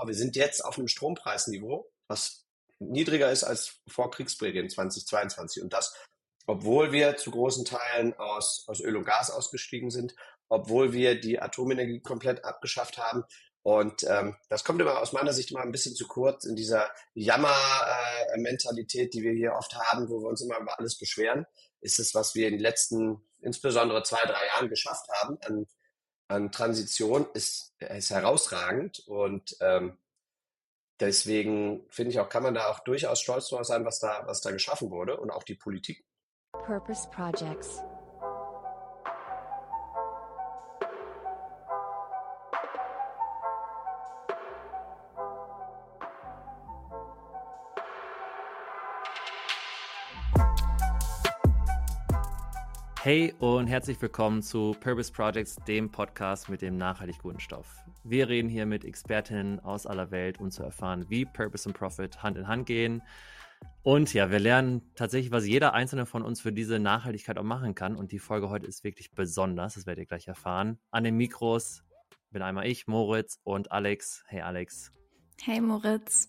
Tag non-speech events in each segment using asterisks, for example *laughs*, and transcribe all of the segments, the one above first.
aber wir sind jetzt auf einem Strompreisniveau, was niedriger ist als vor Kriegsbeginn 2022. Und das, obwohl wir zu großen Teilen aus, aus Öl und Gas ausgestiegen sind, obwohl wir die Atomenergie komplett abgeschafft haben. Und ähm, das kommt immer aus meiner Sicht immer ein bisschen zu kurz in dieser Jammer-Mentalität, äh, die wir hier oft haben, wo wir uns immer über alles beschweren. Ist es, was wir in den letzten, insbesondere zwei, drei Jahren geschafft haben an, an Transition, ist, ist herausragend. Und ähm, deswegen finde ich auch, kann man da auch durchaus stolz drauf sein, was da, was da geschaffen wurde und auch die Politik. Purpose Projects. Hey und herzlich willkommen zu Purpose Projects, dem Podcast mit dem nachhaltig guten Stoff. Wir reden hier mit Expertinnen aus aller Welt, um zu erfahren, wie Purpose und Profit Hand in Hand gehen. Und ja, wir lernen tatsächlich, was jeder einzelne von uns für diese Nachhaltigkeit auch machen kann. Und die Folge heute ist wirklich besonders, das werdet ihr gleich erfahren. An den Mikros bin einmal ich, Moritz und Alex. Hey Alex. Hey Moritz.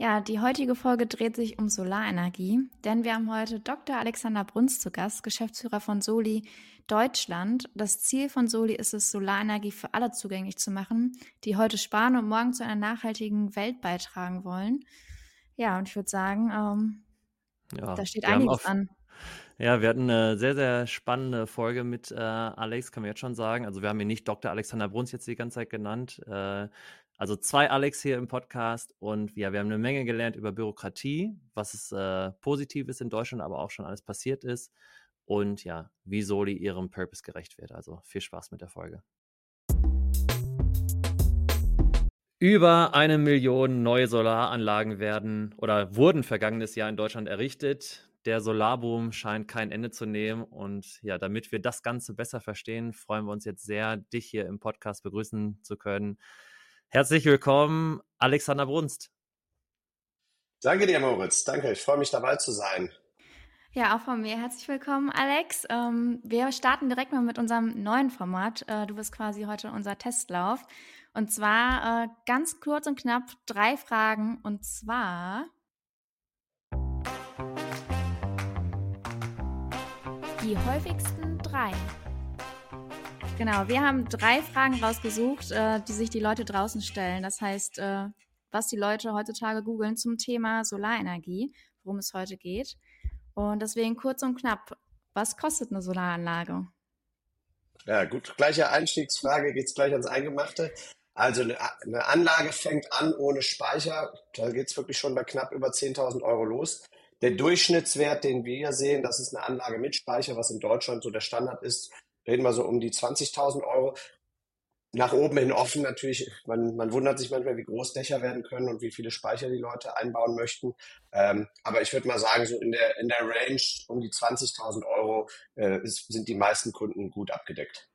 Ja, die heutige Folge dreht sich um Solarenergie, denn wir haben heute Dr. Alexander Bruns zu Gast, Geschäftsführer von Soli Deutschland. Das Ziel von Soli ist es, Solarenergie für alle zugänglich zu machen, die heute sparen und morgen zu einer nachhaltigen Welt beitragen wollen. Ja, und ich würde sagen, ähm, ja, da steht einiges auf, an. Ja, wir hatten eine sehr, sehr spannende Folge mit äh, Alex, kann man jetzt schon sagen. Also wir haben ihn nicht Dr. Alexander Bruns jetzt die ganze Zeit genannt. Äh, also zwei Alex hier im Podcast und ja, wir haben eine Menge gelernt über Bürokratie, was es äh, Positives in Deutschland, aber auch schon alles passiert ist und ja, wie Soli ihrem Purpose gerecht wird. Also viel Spaß mit der Folge. Über eine Million neue Solaranlagen werden oder wurden vergangenes Jahr in Deutschland errichtet. Der Solarboom scheint kein Ende zu nehmen. Und ja, damit wir das Ganze besser verstehen, freuen wir uns jetzt sehr, dich hier im Podcast begrüßen zu können. Herzlich willkommen, Alexander Brunst. Danke dir, Moritz. Danke, ich freue mich dabei zu sein. Ja, auch von mir herzlich willkommen, Alex. Ähm, wir starten direkt mal mit unserem neuen Format. Äh, du bist quasi heute unser Testlauf. Und zwar äh, ganz kurz und knapp drei Fragen. Und zwar. Die häufigsten drei. Genau, wir haben drei Fragen rausgesucht, äh, die sich die Leute draußen stellen. Das heißt, äh, was die Leute heutzutage googeln zum Thema Solarenergie, worum es heute geht. Und deswegen kurz und knapp, was kostet eine Solaranlage? Ja, gut, gleiche Einstiegsfrage, geht es gleich ans Eingemachte. Also eine, Anlage fängt an ohne Speicher, da geht es wirklich schon bei knapp über 10.000 Euro los. Der Durchschnittswert, den wir hier sehen, das ist eine Anlage mit Speicher, was in Deutschland so der Standard ist, reden wir so um die 20.000 Euro. Nach oben hin offen natürlich. Man, man wundert sich manchmal, wie groß Dächer werden können und wie viele Speicher die Leute einbauen möchten. Ähm, aber ich würde mal sagen, so in der, in der Range um die 20.000 Euro äh, ist, sind die meisten Kunden gut abgedeckt.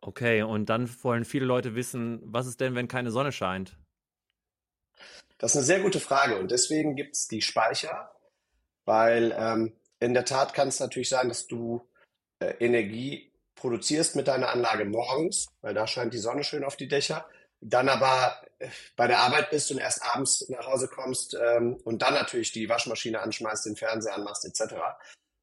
Okay, und dann wollen viele Leute wissen, was ist denn, wenn keine Sonne scheint? Das ist eine sehr gute Frage und deswegen gibt es die Speicher, weil ähm, in der Tat kann es natürlich sein, dass du Energie produzierst mit deiner Anlage morgens, weil da scheint die Sonne schön auf die Dächer, dann aber äh, bei der Arbeit bist und erst abends nach Hause kommst ähm, und dann natürlich die Waschmaschine anschmeißt, den Fernseher anmachst etc.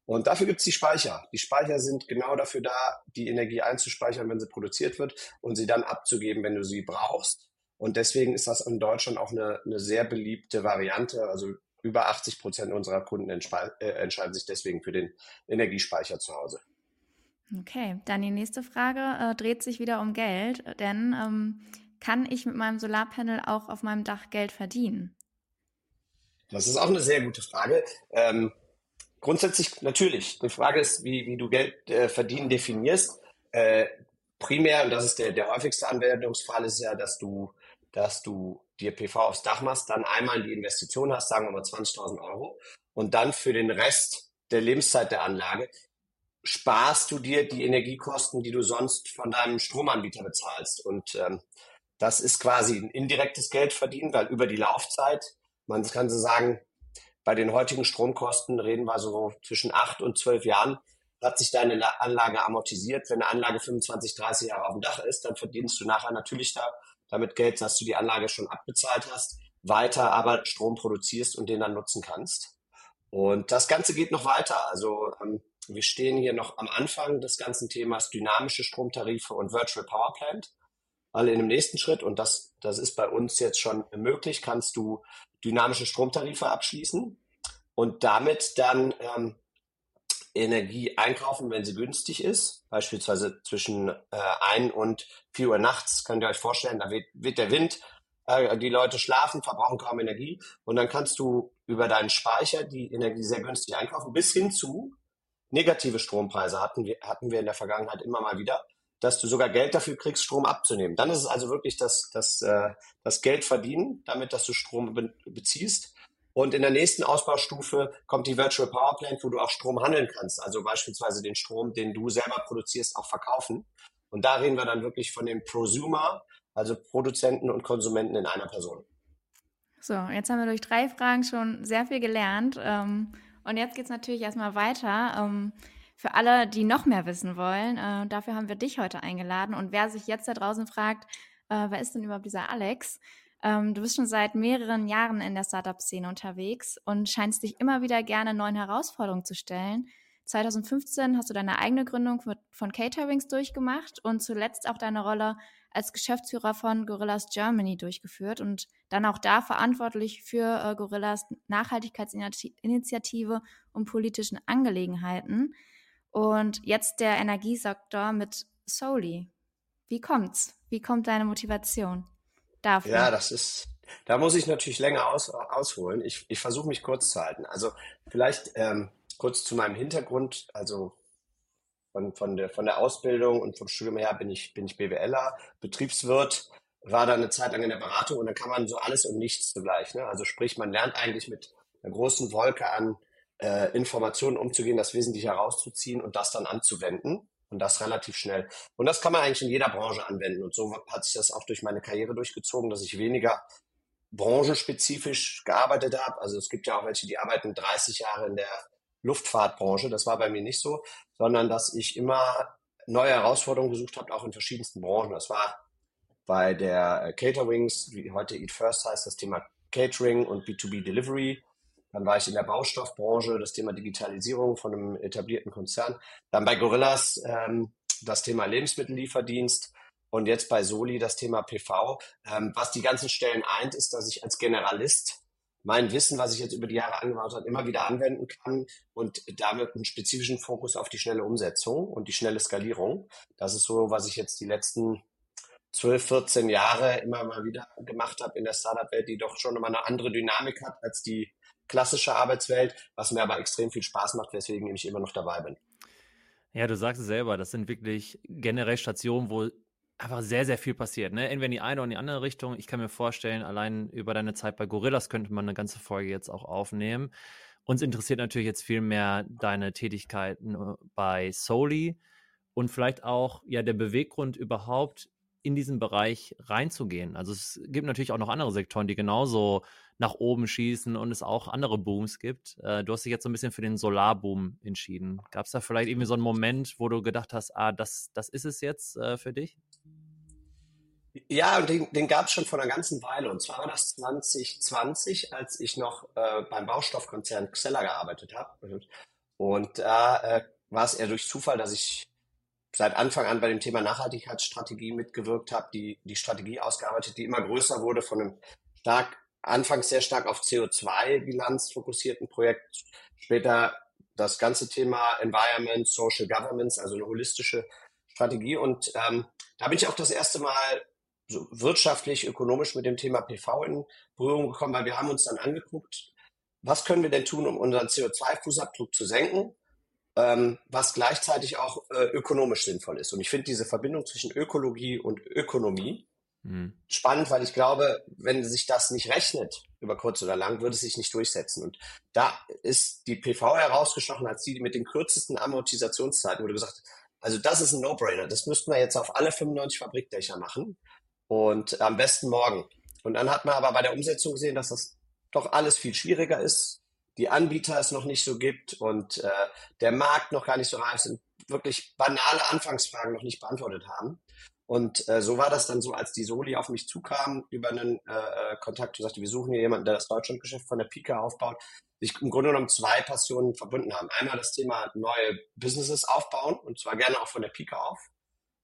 Und dafür gibt's die Speicher. Die Speicher sind genau dafür da, die Energie einzuspeichern, wenn sie produziert wird und sie dann abzugeben, wenn du sie brauchst. Und deswegen ist das in Deutschland auch eine, eine sehr beliebte Variante. Also über 80 Prozent unserer Kunden äh, entscheiden sich deswegen für den Energiespeicher zu Hause. Okay, dann die nächste Frage äh, dreht sich wieder um Geld, denn ähm, kann ich mit meinem Solarpanel auch auf meinem Dach Geld verdienen? Das ist auch eine sehr gute Frage. Ähm, grundsätzlich natürlich. Die Frage ist, wie, wie du Geld äh, verdienen definierst. Äh, primär, und das ist der, der häufigste Anwendungsfall, ist ja, dass du, dass du dir PV aufs Dach machst, dann einmal die Investition hast, sagen wir mal 20.000 Euro, und dann für den Rest der Lebenszeit der Anlage sparst du dir die Energiekosten, die du sonst von deinem Stromanbieter bezahlst. Und ähm, das ist quasi ein indirektes Geldverdienen, weil über die Laufzeit, man kann so sagen, bei den heutigen Stromkosten reden wir so zwischen acht und zwölf Jahren, hat sich deine Anlage amortisiert. Wenn eine Anlage 25, 30 Jahre auf dem Dach ist, dann verdienst du nachher natürlich da damit Geld, dass du die Anlage schon abbezahlt hast, weiter aber Strom produzierst und den dann nutzen kannst. Und das Ganze geht noch weiter. Also ähm, wir stehen hier noch am Anfang des ganzen Themas dynamische Stromtarife und Virtual Power Plant. Alle in dem nächsten Schritt. Und das, das ist bei uns jetzt schon möglich. Kannst du dynamische Stromtarife abschließen und damit dann ähm, Energie einkaufen, wenn sie günstig ist. Beispielsweise zwischen äh, 1 und 4 Uhr nachts könnt ihr euch vorstellen, da wird, wird der Wind äh, die Leute schlafen, verbrauchen kaum Energie und dann kannst du über deinen Speicher die Energie sehr günstig einkaufen, bis hin zu negative Strompreise hatten wir, hatten wir in der Vergangenheit immer mal wieder, dass du sogar Geld dafür kriegst, Strom abzunehmen. Dann ist es also wirklich das, das, äh, das Geld verdienen, damit, dass du Strom be beziehst. Und in der nächsten Ausbaustufe kommt die Virtual Power Plant, wo du auch Strom handeln kannst. Also beispielsweise den Strom, den du selber produzierst, auch verkaufen. Und da reden wir dann wirklich von dem Prosumer, also Produzenten und Konsumenten in einer Person. So, jetzt haben wir durch drei Fragen schon sehr viel gelernt. Ähm, und jetzt geht es natürlich erstmal weiter. Ähm, für alle, die noch mehr wissen wollen, äh, dafür haben wir dich heute eingeladen. Und wer sich jetzt da draußen fragt, äh, wer ist denn überhaupt dieser Alex? Ähm, du bist schon seit mehreren Jahren in der Startup-Szene unterwegs und scheinst dich immer wieder gerne neuen Herausforderungen zu stellen. 2015 hast du deine eigene Gründung von Caterings durchgemacht und zuletzt auch deine Rolle als Geschäftsführer von Gorillas Germany durchgeführt und dann auch da verantwortlich für äh, Gorillas Nachhaltigkeitsinitiative und politischen Angelegenheiten. Und jetzt der Energiesektor mit Soli. Wie kommt's? Wie kommt deine Motivation dafür? Ja, das ist, da muss ich natürlich länger aus, ausholen. Ich, ich versuche mich kurz zu halten. Also vielleicht ähm, kurz zu meinem Hintergrund. Also von, von, der, von der Ausbildung und vom Studium her bin ich, bin ich BWLer, Betriebswirt, war da eine Zeit lang in der Beratung und dann kann man so alles und nichts zugleich. Ne? Also sprich, man lernt eigentlich mit einer großen Wolke an äh, Informationen umzugehen, das Wesentliche herauszuziehen und das dann anzuwenden. Und das relativ schnell. Und das kann man eigentlich in jeder Branche anwenden. Und so hat sich das auch durch meine Karriere durchgezogen, dass ich weniger branchenspezifisch gearbeitet habe. Also es gibt ja auch welche, die arbeiten 30 Jahre in der Luftfahrtbranche. Das war bei mir nicht so, sondern dass ich immer neue Herausforderungen gesucht habe, auch in verschiedensten Branchen. Das war bei der äh, Caterwings, wie heute Eat First heißt, das Thema Catering und B2B Delivery. Dann war ich in der Baustoffbranche, das Thema Digitalisierung von einem etablierten Konzern. Dann bei Gorillas ähm, das Thema Lebensmittellieferdienst und jetzt bei Soli das Thema PV. Ähm, was die ganzen Stellen eint, ist, dass ich als Generalist mein Wissen, was ich jetzt über die Jahre angebaut habe, immer wieder anwenden kann und damit einen spezifischen Fokus auf die schnelle Umsetzung und die schnelle Skalierung. Das ist so, was ich jetzt die letzten 12, 14 Jahre immer mal wieder gemacht habe in der Startup-Welt, die doch schon immer eine andere Dynamik hat als die klassische Arbeitswelt, was mir aber extrem viel Spaß macht, weswegen ich immer noch dabei bin. Ja, du sagst es selber, das sind wirklich generell Stationen, wo einfach sehr, sehr viel passiert. Ne? Entweder in die eine oder in die andere Richtung. Ich kann mir vorstellen, allein über deine Zeit bei Gorillas könnte man eine ganze Folge jetzt auch aufnehmen. Uns interessiert natürlich jetzt viel mehr deine Tätigkeiten äh, bei Soli und vielleicht auch ja der Beweggrund überhaupt in diesen Bereich reinzugehen. Also es gibt natürlich auch noch andere Sektoren, die genauso nach oben schießen und es auch andere Booms gibt. Äh, du hast dich jetzt so ein bisschen für den Solarboom entschieden. Gab es da vielleicht irgendwie so einen Moment, wo du gedacht hast, ah, das, das ist es jetzt äh, für dich? Ja, den, den gab es schon vor einer ganzen Weile. Und zwar war das 2020, als ich noch äh, beim Baustoffkonzern Xella gearbeitet habe. Und da äh, war es eher durch Zufall, dass ich seit Anfang an bei dem Thema Nachhaltigkeitsstrategie mitgewirkt habe, die, die Strategie ausgearbeitet, die immer größer wurde von einem stark, anfangs sehr stark auf CO2-Bilanz fokussierten Projekt, später das ganze Thema Environment, Social Governance, also eine holistische Strategie. Und ähm, da bin ich auch das erste Mal so wirtschaftlich, ökonomisch mit dem Thema PV in Berührung gekommen, weil wir haben uns dann angeguckt, was können wir denn tun, um unseren CO2-Fußabdruck zu senken, ähm, was gleichzeitig auch äh, ökonomisch sinnvoll ist. Und ich finde diese Verbindung zwischen Ökologie und Ökonomie mhm. spannend, weil ich glaube, wenn sich das nicht rechnet, über kurz oder lang, würde es sich nicht durchsetzen. Und da ist die PV herausgestochen als die mit den kürzesten Amortisationszeiten, wo du gesagt hast, also das ist ein No-Brainer. Das müssten wir jetzt auf alle 95 Fabrikdächer machen und am besten morgen. Und dann hat man aber bei der Umsetzung gesehen, dass das doch alles viel schwieriger ist, die Anbieter es noch nicht so gibt und äh, der Markt noch gar nicht so reif sind, wirklich banale Anfangsfragen noch nicht beantwortet haben. Und äh, so war das dann so, als die Soli auf mich zukam über einen äh, äh Kontakt und sagte, wir suchen hier jemanden, der das Deutschlandgeschäft von der Pike aufbaut, sich im Grunde genommen zwei Passionen verbunden haben. Einmal das Thema neue Businesses aufbauen und zwar gerne auch von der Pike auf.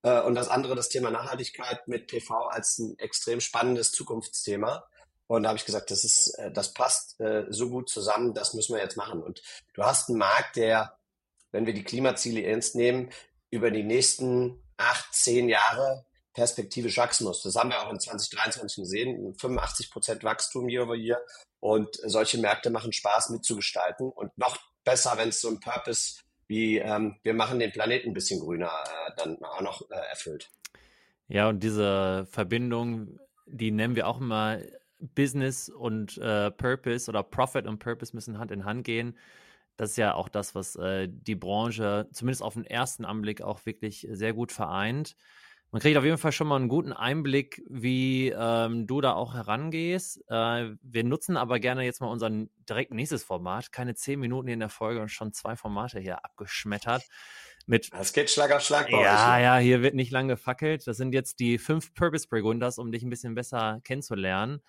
Äh, und das andere das Thema Nachhaltigkeit mit PV als ein extrem spannendes Zukunftsthema. Und da habe ich gesagt, das ist, äh, das passt äh, so gut zusammen, das müssen wir jetzt machen. Und du hast einen Markt, der, wenn wir die Klimaziele ernst nehmen, über die nächsten acht, zehn Jahre perspektivisch wachsen muss. Das haben wir auch in 2023 gesehen, 85 Prozent Wachstum year over year. Und solche Märkte machen Spaß mitzugestalten und noch besser, wenn es so ein Purpose wie ähm, wir machen den Planeten ein bisschen grüner äh, dann auch noch äh, erfüllt. Ja, und diese Verbindung, die nennen wir auch immer Business und äh, Purpose oder Profit und Purpose müssen Hand in Hand gehen. Das ist ja auch das, was äh, die Branche zumindest auf den ersten Anblick auch wirklich sehr gut vereint. Man kriegt auf jeden Fall schon mal einen guten Einblick, wie ähm, du da auch herangehst. Äh, wir nutzen aber gerne jetzt mal unser direkt nächstes Format. Keine zehn Minuten in der Folge und schon zwei Formate hier abgeschmettert. Mit, es geht Schlag auf Schlag bei Ja, euch, ja, hier wird nicht lange gefackelt. Das sind jetzt die fünf Purpose Preguntas, um dich ein bisschen besser kennenzulernen.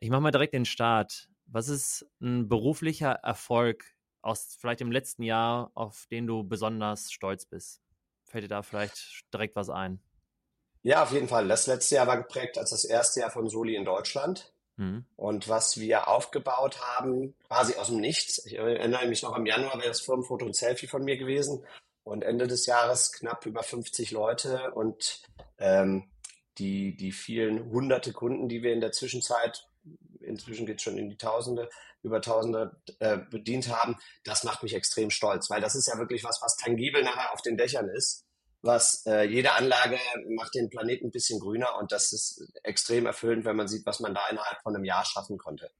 Ich mache mal direkt den Start. Was ist ein beruflicher Erfolg aus vielleicht im letzten Jahr, auf den du besonders stolz bist? Fällt dir da vielleicht direkt was ein? Ja, auf jeden Fall. Das letzte Jahr war geprägt als das erste Jahr von Soli in Deutschland. Mhm. Und was wir aufgebaut haben, quasi aus dem Nichts. Ich erinnere mich noch, im Januar wäre das Firmenfoto und Selfie von mir gewesen. Und Ende des Jahres knapp über 50 Leute und ähm, die, die vielen hunderte Kunden, die wir in der Zwischenzeit, inzwischen geht es schon in die Tausende, über Tausende äh, bedient haben, das macht mich extrem stolz, weil das ist ja wirklich was, was tangibel nachher auf den Dächern ist was äh, jede Anlage macht den Planeten ein bisschen grüner und das ist extrem erfüllend, wenn man sieht, was man da innerhalb von einem Jahr schaffen konnte.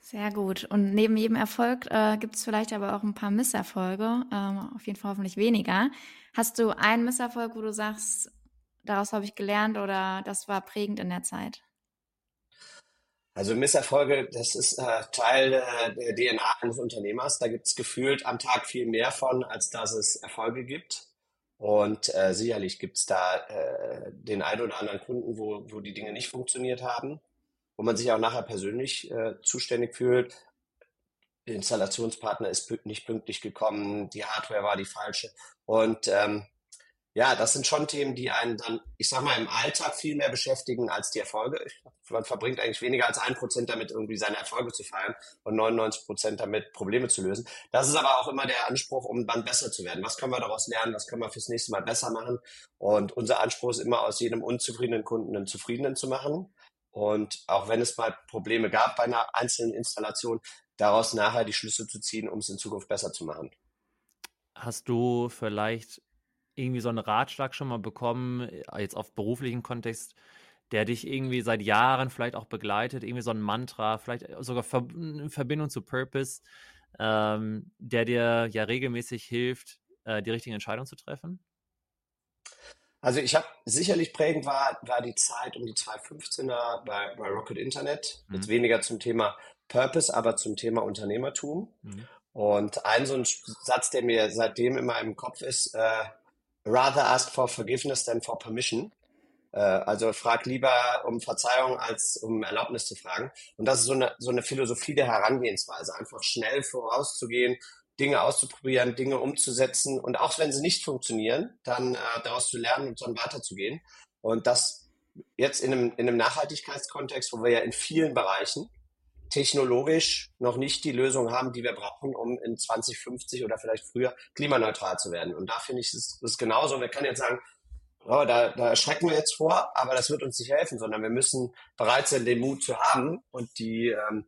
Sehr gut. Und neben jedem Erfolg äh, gibt es vielleicht aber auch ein paar Misserfolge, ähm, auf jeden Fall hoffentlich weniger. Hast du einen Misserfolg, wo du sagst, daraus habe ich gelernt oder das war prägend in der Zeit? Also Misserfolge, das ist äh, Teil äh, der DNA eines Unternehmers. Da gibt es gefühlt am Tag viel mehr von, als dass es Erfolge gibt. Und äh, sicherlich gibt es da äh, den einen oder anderen Kunden, wo, wo die Dinge nicht funktioniert haben, wo man sich auch nachher persönlich äh, zuständig fühlt. Der Installationspartner ist nicht pünktlich gekommen, die Hardware war die falsche. Und ähm, ja, das sind schon Themen, die einen dann, ich sag mal, im Alltag viel mehr beschäftigen als die Erfolge. Man verbringt eigentlich weniger als ein Prozent damit, irgendwie seine Erfolge zu feiern und 99 Prozent damit, Probleme zu lösen. Das ist aber auch immer der Anspruch, um dann besser zu werden. Was können wir daraus lernen? Was können wir fürs nächste Mal besser machen? Und unser Anspruch ist immer, aus jedem unzufriedenen Kunden einen zufriedenen zu machen. Und auch wenn es mal Probleme gab bei einer einzelnen Installation, daraus nachher die Schlüsse zu ziehen, um es in Zukunft besser zu machen. Hast du vielleicht irgendwie so einen Ratschlag schon mal bekommen, äh, jetzt auf beruflichen Kontext, der dich irgendwie seit Jahren vielleicht auch begleitet, irgendwie so ein Mantra, vielleicht sogar in Verbindung zu Purpose, ähm, der dir ja regelmäßig hilft, äh, die richtigen Entscheidungen zu treffen? Also ich habe sicherlich prägend war, war die Zeit um die 2015er bei, bei Rocket Internet. Mhm. Jetzt weniger zum Thema Purpose, aber zum Thema Unternehmertum. Mhm. Und ein so ein Satz, der mir seitdem immer im Kopf ist, äh, rather ask for forgiveness than for permission. Äh, also frag lieber um Verzeihung als um Erlaubnis zu fragen. Und das ist so eine, so eine Philosophie der Herangehensweise, einfach schnell vorauszugehen, Dinge auszuprobieren, Dinge umzusetzen und auch wenn sie nicht funktionieren, dann äh, daraus zu lernen und dann weiterzugehen. Und das jetzt in einem, in einem Nachhaltigkeitskontext, wo wir ja in vielen Bereichen technologisch noch nicht die Lösung haben, die wir brauchen, um in 2050 oder vielleicht früher klimaneutral zu werden. Und da finde ich es ist genauso. Wir können jetzt sagen, oh, da, da erschrecken wir jetzt vor, aber das wird uns nicht helfen, sondern wir müssen bereit sein, den Mut zu haben und die ähm,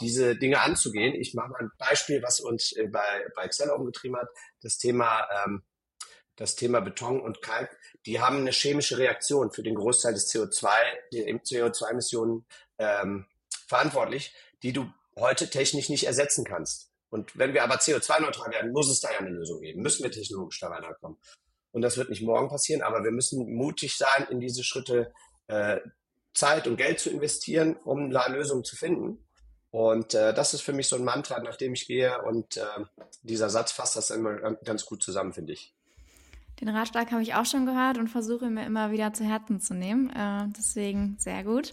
diese Dinge anzugehen. Ich mache mal ein Beispiel, was uns äh, bei, bei Excel umgetrieben hat. Das Thema, ähm, das Thema Beton und Kalk. Die haben eine chemische Reaktion für den Großteil des CO2, die CO2-Emissionen ähm, verantwortlich, die du heute technisch nicht ersetzen kannst. Und wenn wir aber CO2-neutral werden, muss es da ja eine Lösung geben. Müssen wir technologisch da weiterkommen. Und das wird nicht morgen passieren, aber wir müssen mutig sein, in diese Schritte äh, Zeit und Geld zu investieren, um da Lösungen zu finden. Und äh, das ist für mich so ein Mantra, nach dem ich gehe. Und äh, dieser Satz fasst das immer ganz gut zusammen, finde ich. Den Ratschlag habe ich auch schon gehört und versuche mir immer wieder zu Herzen zu nehmen. Äh, deswegen sehr gut.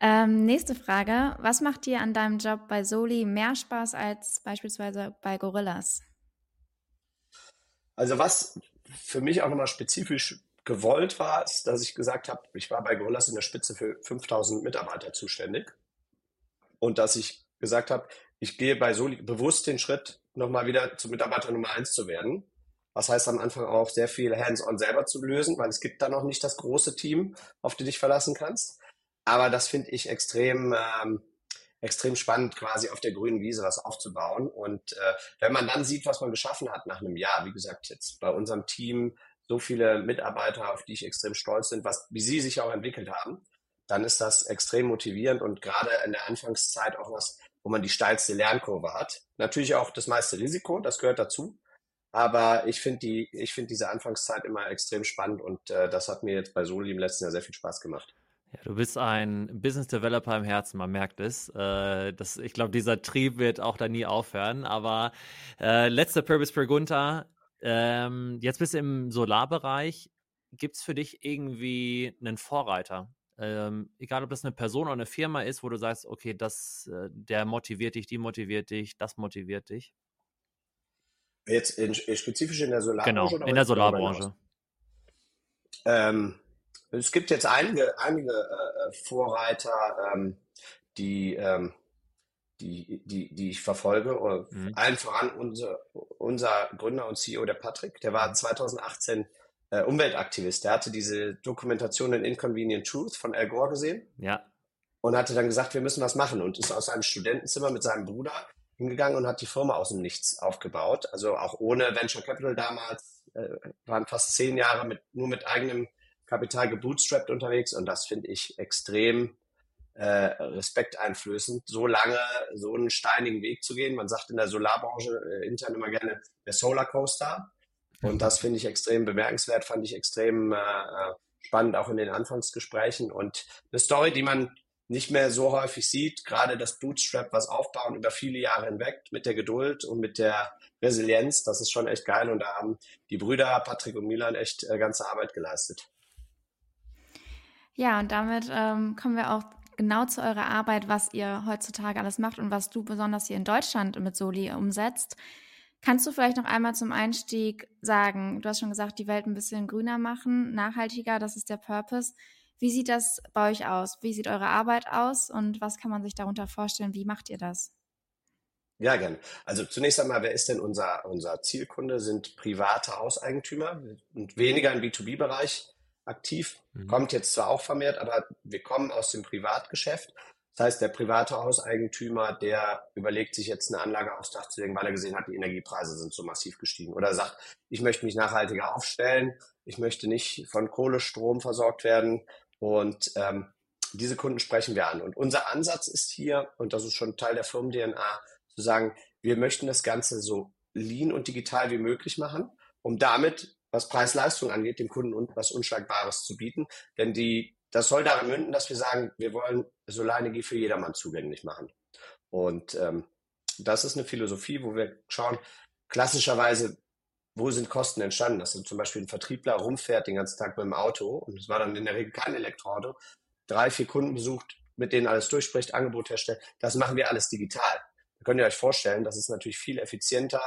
Ähm, nächste Frage. Was macht dir an deinem Job bei Soli mehr Spaß als beispielsweise bei Gorillas? Also was für mich auch nochmal spezifisch gewollt war, ist, dass ich gesagt habe, ich war bei Gorillas in der Spitze für 5000 Mitarbeiter zuständig und dass ich gesagt habe, ich gehe bei Soli bewusst den Schritt, nochmal wieder zum Mitarbeiter Nummer eins zu werden. Was heißt am Anfang auch sehr viel hands-on selber zu lösen, weil es gibt da noch nicht das große Team, auf du dich verlassen kannst. Aber das finde ich extrem, ähm, extrem spannend, quasi auf der grünen Wiese was aufzubauen. Und äh, wenn man dann sieht, was man geschaffen hat nach einem Jahr, wie gesagt, jetzt bei unserem Team so viele Mitarbeiter, auf die ich extrem stolz bin, was, wie sie sich auch entwickelt haben, dann ist das extrem motivierend und gerade in der Anfangszeit auch was, wo man die steilste Lernkurve hat. Natürlich auch das meiste Risiko, das gehört dazu. Aber ich finde die, ich finde diese Anfangszeit immer extrem spannend und äh, das hat mir jetzt bei Soli im letzten Jahr sehr viel Spaß gemacht. Ja, du bist ein Business Developer im Herzen, man merkt es. Äh, das, ich glaube, dieser Trieb wird auch da nie aufhören. Aber äh, letzter Purpose per Gunther. Ähm, jetzt bist du im Solarbereich. Gibt es für dich irgendwie einen Vorreiter? Ähm, egal, ob das eine Person oder eine Firma ist, wo du sagst, okay, das, äh, der motiviert dich, die motiviert dich, das motiviert dich. Jetzt in, spezifisch in der Solarbranche? Genau, in der Solarbranche. Ähm, es gibt jetzt einige, einige äh, Vorreiter, ähm, die, ähm, die, die, die ich verfolge. Mhm. Allen voran unser, unser Gründer und CEO, der Patrick, der war 2018 mhm. äh, Umweltaktivist. Der hatte diese Dokumentation in Inconvenient Truth von Al Gore gesehen. Ja. Und hatte dann gesagt, wir müssen was machen und ist aus seinem Studentenzimmer mit seinem Bruder hingegangen und hat die Firma aus dem Nichts aufgebaut. Also auch ohne Venture Capital damals, äh, waren fast zehn Jahre mit, nur mit eigenem Kapital gebootstrapped unterwegs und das finde ich extrem äh, respekteinflößend, so lange so einen steinigen Weg zu gehen. Man sagt in der Solarbranche äh, intern immer gerne der Solar Coaster und das finde ich extrem bemerkenswert, fand ich extrem äh, äh, spannend auch in den Anfangsgesprächen und eine Story, die man nicht mehr so häufig sieht, gerade das Bootstrap, was aufbauen über viele Jahre hinweg mit der Geduld und mit der Resilienz, das ist schon echt geil und da haben die Brüder Patrick und Milan echt äh, ganze Arbeit geleistet. Ja, und damit ähm, kommen wir auch genau zu eurer Arbeit, was ihr heutzutage alles macht und was du besonders hier in Deutschland mit Soli umsetzt. Kannst du vielleicht noch einmal zum Einstieg sagen, du hast schon gesagt, die Welt ein bisschen grüner machen, nachhaltiger, das ist der Purpose. Wie sieht das bei euch aus? Wie sieht eure Arbeit aus und was kann man sich darunter vorstellen? Wie macht ihr das? Ja, gerne. Also zunächst einmal, wer ist denn unser, unser Zielkunde? Sind private Hauseigentümer und weniger im B2B-Bereich aktiv. Mhm. Kommt jetzt zwar auch vermehrt, aber wir kommen aus dem Privatgeschäft. Das heißt, der private Hauseigentümer, der überlegt sich jetzt eine Anlage aufs Dach zu legen, weil er gesehen hat, die Energiepreise sind so massiv gestiegen. Oder sagt, ich möchte mich nachhaltiger aufstellen, ich möchte nicht von Kohlestrom versorgt werden. Und ähm, diese Kunden sprechen wir an. Und unser Ansatz ist hier, und das ist schon Teil der Firmen-DNA, zu sagen, wir möchten das Ganze so lean und digital wie möglich machen, um damit was Preis-Leistung angeht, dem Kunden was Unschlagbares zu bieten. Denn die, das soll darin münden, dass wir sagen, wir wollen Solarenergie für jedermann zugänglich machen. Und ähm, das ist eine Philosophie, wo wir schauen, klassischerweise, wo sind Kosten entstanden? Dass zum Beispiel ein Vertriebler rumfährt den ganzen Tag mit dem Auto und es war dann in der Regel kein Elektroauto, drei, vier Kunden besucht, mit denen alles durchspricht, Angebot herstellt. Das machen wir alles digital. Da könnt ihr euch vorstellen, das ist natürlich viel effizienter,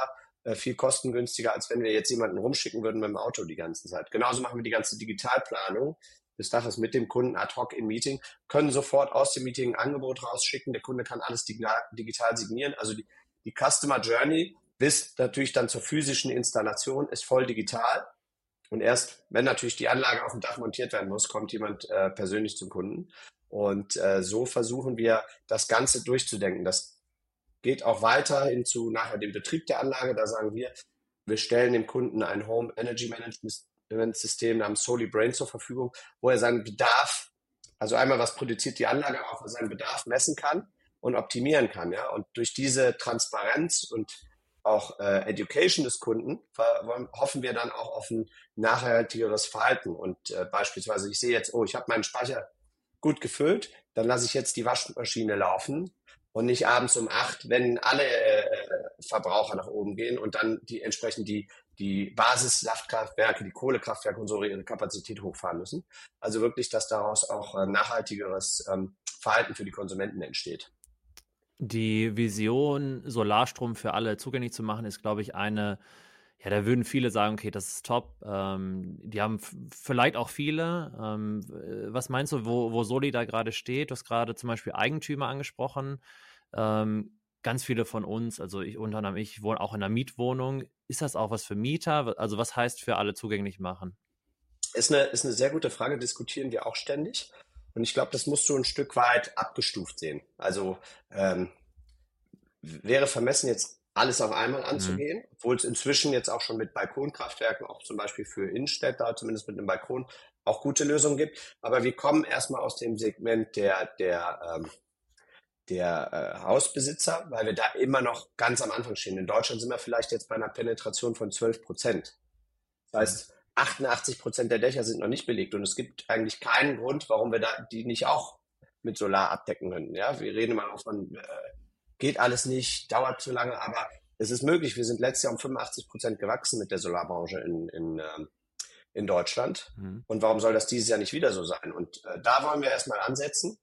viel kostengünstiger, als wenn wir jetzt jemanden rumschicken würden mit dem Auto die ganze Zeit. Genauso machen wir die ganze Digitalplanung des Daches mit dem Kunden ad hoc im Meeting, können sofort aus dem Meeting ein Angebot rausschicken. Der Kunde kann alles digital signieren. Also die, die Customer Journey bis natürlich dann zur physischen Installation ist voll digital. Und erst, wenn natürlich die Anlage auf dem Dach montiert werden muss, kommt jemand äh, persönlich zum Kunden. Und äh, so versuchen wir, das Ganze durchzudenken. Das geht auch weiter hin zu nachher dem Betrieb der Anlage. Da sagen wir, wir stellen dem Kunden ein Home Energy Management System namens Soli Brain zur Verfügung, wo er seinen Bedarf, also einmal was produziert die Anlage, auch seinen Bedarf messen kann und optimieren kann. Ja? Und durch diese Transparenz und auch äh, Education des Kunden hoffen wir dann auch auf ein nachhaltigeres Verhalten. Und äh, beispielsweise, ich sehe jetzt, oh, ich habe meinen Speicher gut gefüllt, dann lasse ich jetzt die Waschmaschine laufen und nicht abends um acht, wenn alle äh, Verbraucher nach oben gehen und dann die entsprechend die, die Basissaftkraftwerke, die Kohlekraftwerke und so ihre Kapazität hochfahren müssen. Also wirklich, dass daraus auch äh, nachhaltigeres ähm, Verhalten für die Konsumenten entsteht. Die Vision, Solarstrom für alle zugänglich zu machen, ist, glaube ich, eine, ja, da würden viele sagen, okay, das ist top. Ähm, die haben vielleicht auch viele. Ähm, was meinst du, wo, wo Soli da gerade steht? Du hast gerade zum Beispiel Eigentümer angesprochen. Ähm, ganz viele von uns, also ich unter anderem, ich wohne auch in einer Mietwohnung. Ist das auch was für Mieter? Also was heißt für alle zugänglich machen? Ist eine, ist eine sehr gute Frage, diskutieren wir auch ständig. Und ich glaube, das musst du ein Stück weit abgestuft sehen. Also ähm, wäre vermessen, jetzt alles auf einmal mhm. anzugehen, mhm. obwohl es inzwischen jetzt auch schon mit Balkonkraftwerken, auch zum Beispiel für Innenstädter, zumindest mit einem Balkon, auch gute Lösungen gibt. Aber wir kommen erstmal aus dem Segment der, der, ähm, der äh, Hausbesitzer, weil wir da immer noch ganz am Anfang stehen. In Deutschland sind wir vielleicht jetzt bei einer Penetration von 12 Prozent. Das heißt, 88 Prozent der Dächer sind noch nicht belegt und es gibt eigentlich keinen Grund, warum wir da die nicht auch mit Solar abdecken können. Ja, wir reden immer auch von äh, geht alles nicht, dauert zu lange, aber es ist möglich. Wir sind letztes Jahr um 85 Prozent gewachsen mit der Solarbranche in, in, ähm, in Deutschland. Mhm. Und warum soll das dieses Jahr nicht wieder so sein? Und äh, da wollen wir erstmal ansetzen.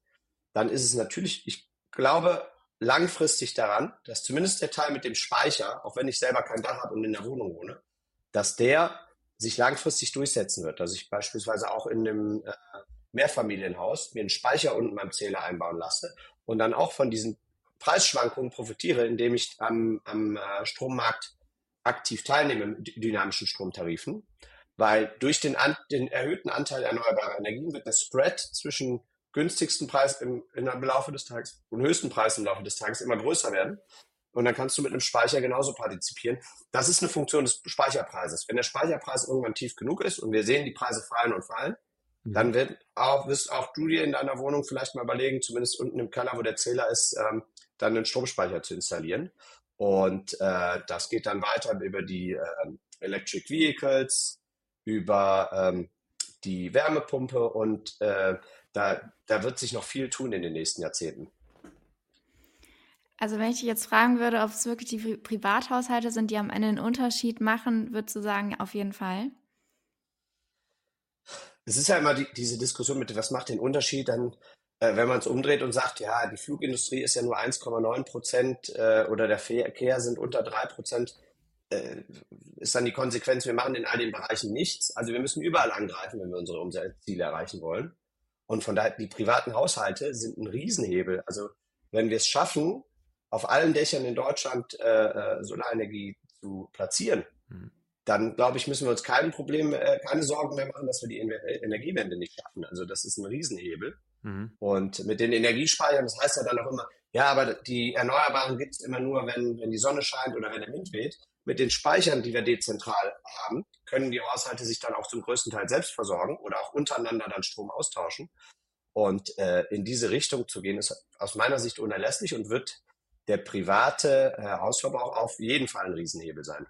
Dann ist es natürlich, ich glaube langfristig daran, dass zumindest der Teil mit dem Speicher, auch wenn ich selber kein Dach habe und in der Wohnung wohne, dass der sich langfristig durchsetzen wird. Dass ich beispielsweise auch in einem äh, Mehrfamilienhaus mir einen Speicher unten beim Zähler einbauen lasse und dann auch von diesen Preisschwankungen profitiere, indem ich am, am äh, Strommarkt aktiv teilnehme mit dynamischen Stromtarifen, weil durch den, an, den erhöhten Anteil erneuerbarer Energien wird der Spread zwischen günstigsten Preis im, im Laufe des Tages und höchsten Preis im Laufe des Tages immer größer werden. Und dann kannst du mit einem Speicher genauso partizipieren. Das ist eine Funktion des Speicherpreises. Wenn der Speicherpreis irgendwann tief genug ist und wir sehen, die Preise fallen und fallen, mhm. dann wird auch, wirst auch du dir in deiner Wohnung vielleicht mal überlegen, zumindest unten im Keller, wo der Zähler ist, ähm, dann einen Stromspeicher zu installieren. Und äh, das geht dann weiter über die äh, Electric Vehicles, über ähm, die Wärmepumpe und äh, da, da wird sich noch viel tun in den nächsten Jahrzehnten. Also wenn ich dich jetzt fragen würde, ob es wirklich die Privathaushalte sind, die am Ende einen Unterschied machen, würdest du sagen, auf jeden Fall? Es ist ja immer die, diese Diskussion mit, was macht den Unterschied, dann wenn man es umdreht und sagt, ja, die Flugindustrie ist ja nur 1,9 Prozent äh, oder der Verkehr sind unter 3 Prozent, äh, ist dann die Konsequenz, wir machen in all den Bereichen nichts. Also wir müssen überall angreifen, wenn wir unsere Umsatzziele erreichen wollen. Und von daher, die privaten Haushalte sind ein Riesenhebel. Also wenn wir es schaffen, auf allen Dächern in Deutschland äh, äh Solarenergie zu platzieren, mhm. dann glaube ich, müssen wir uns kein Problem, äh, keine Sorgen mehr machen, dass wir die Energiewende nicht schaffen. Also das ist ein Riesenhebel. Mhm. Und mit den Energiespeichern, das heißt ja dann auch immer, ja, aber die Erneuerbaren gibt es immer nur, wenn, wenn die Sonne scheint oder wenn der Wind weht. Mit den Speichern, die wir dezentral haben, können die Haushalte sich dann auch zum größten Teil selbst versorgen oder auch untereinander dann Strom austauschen. Und äh, in diese Richtung zu gehen, ist aus meiner Sicht unerlässlich und wird der private äh, Hausverbrauch auf jeden Fall ein Riesenhebel sein.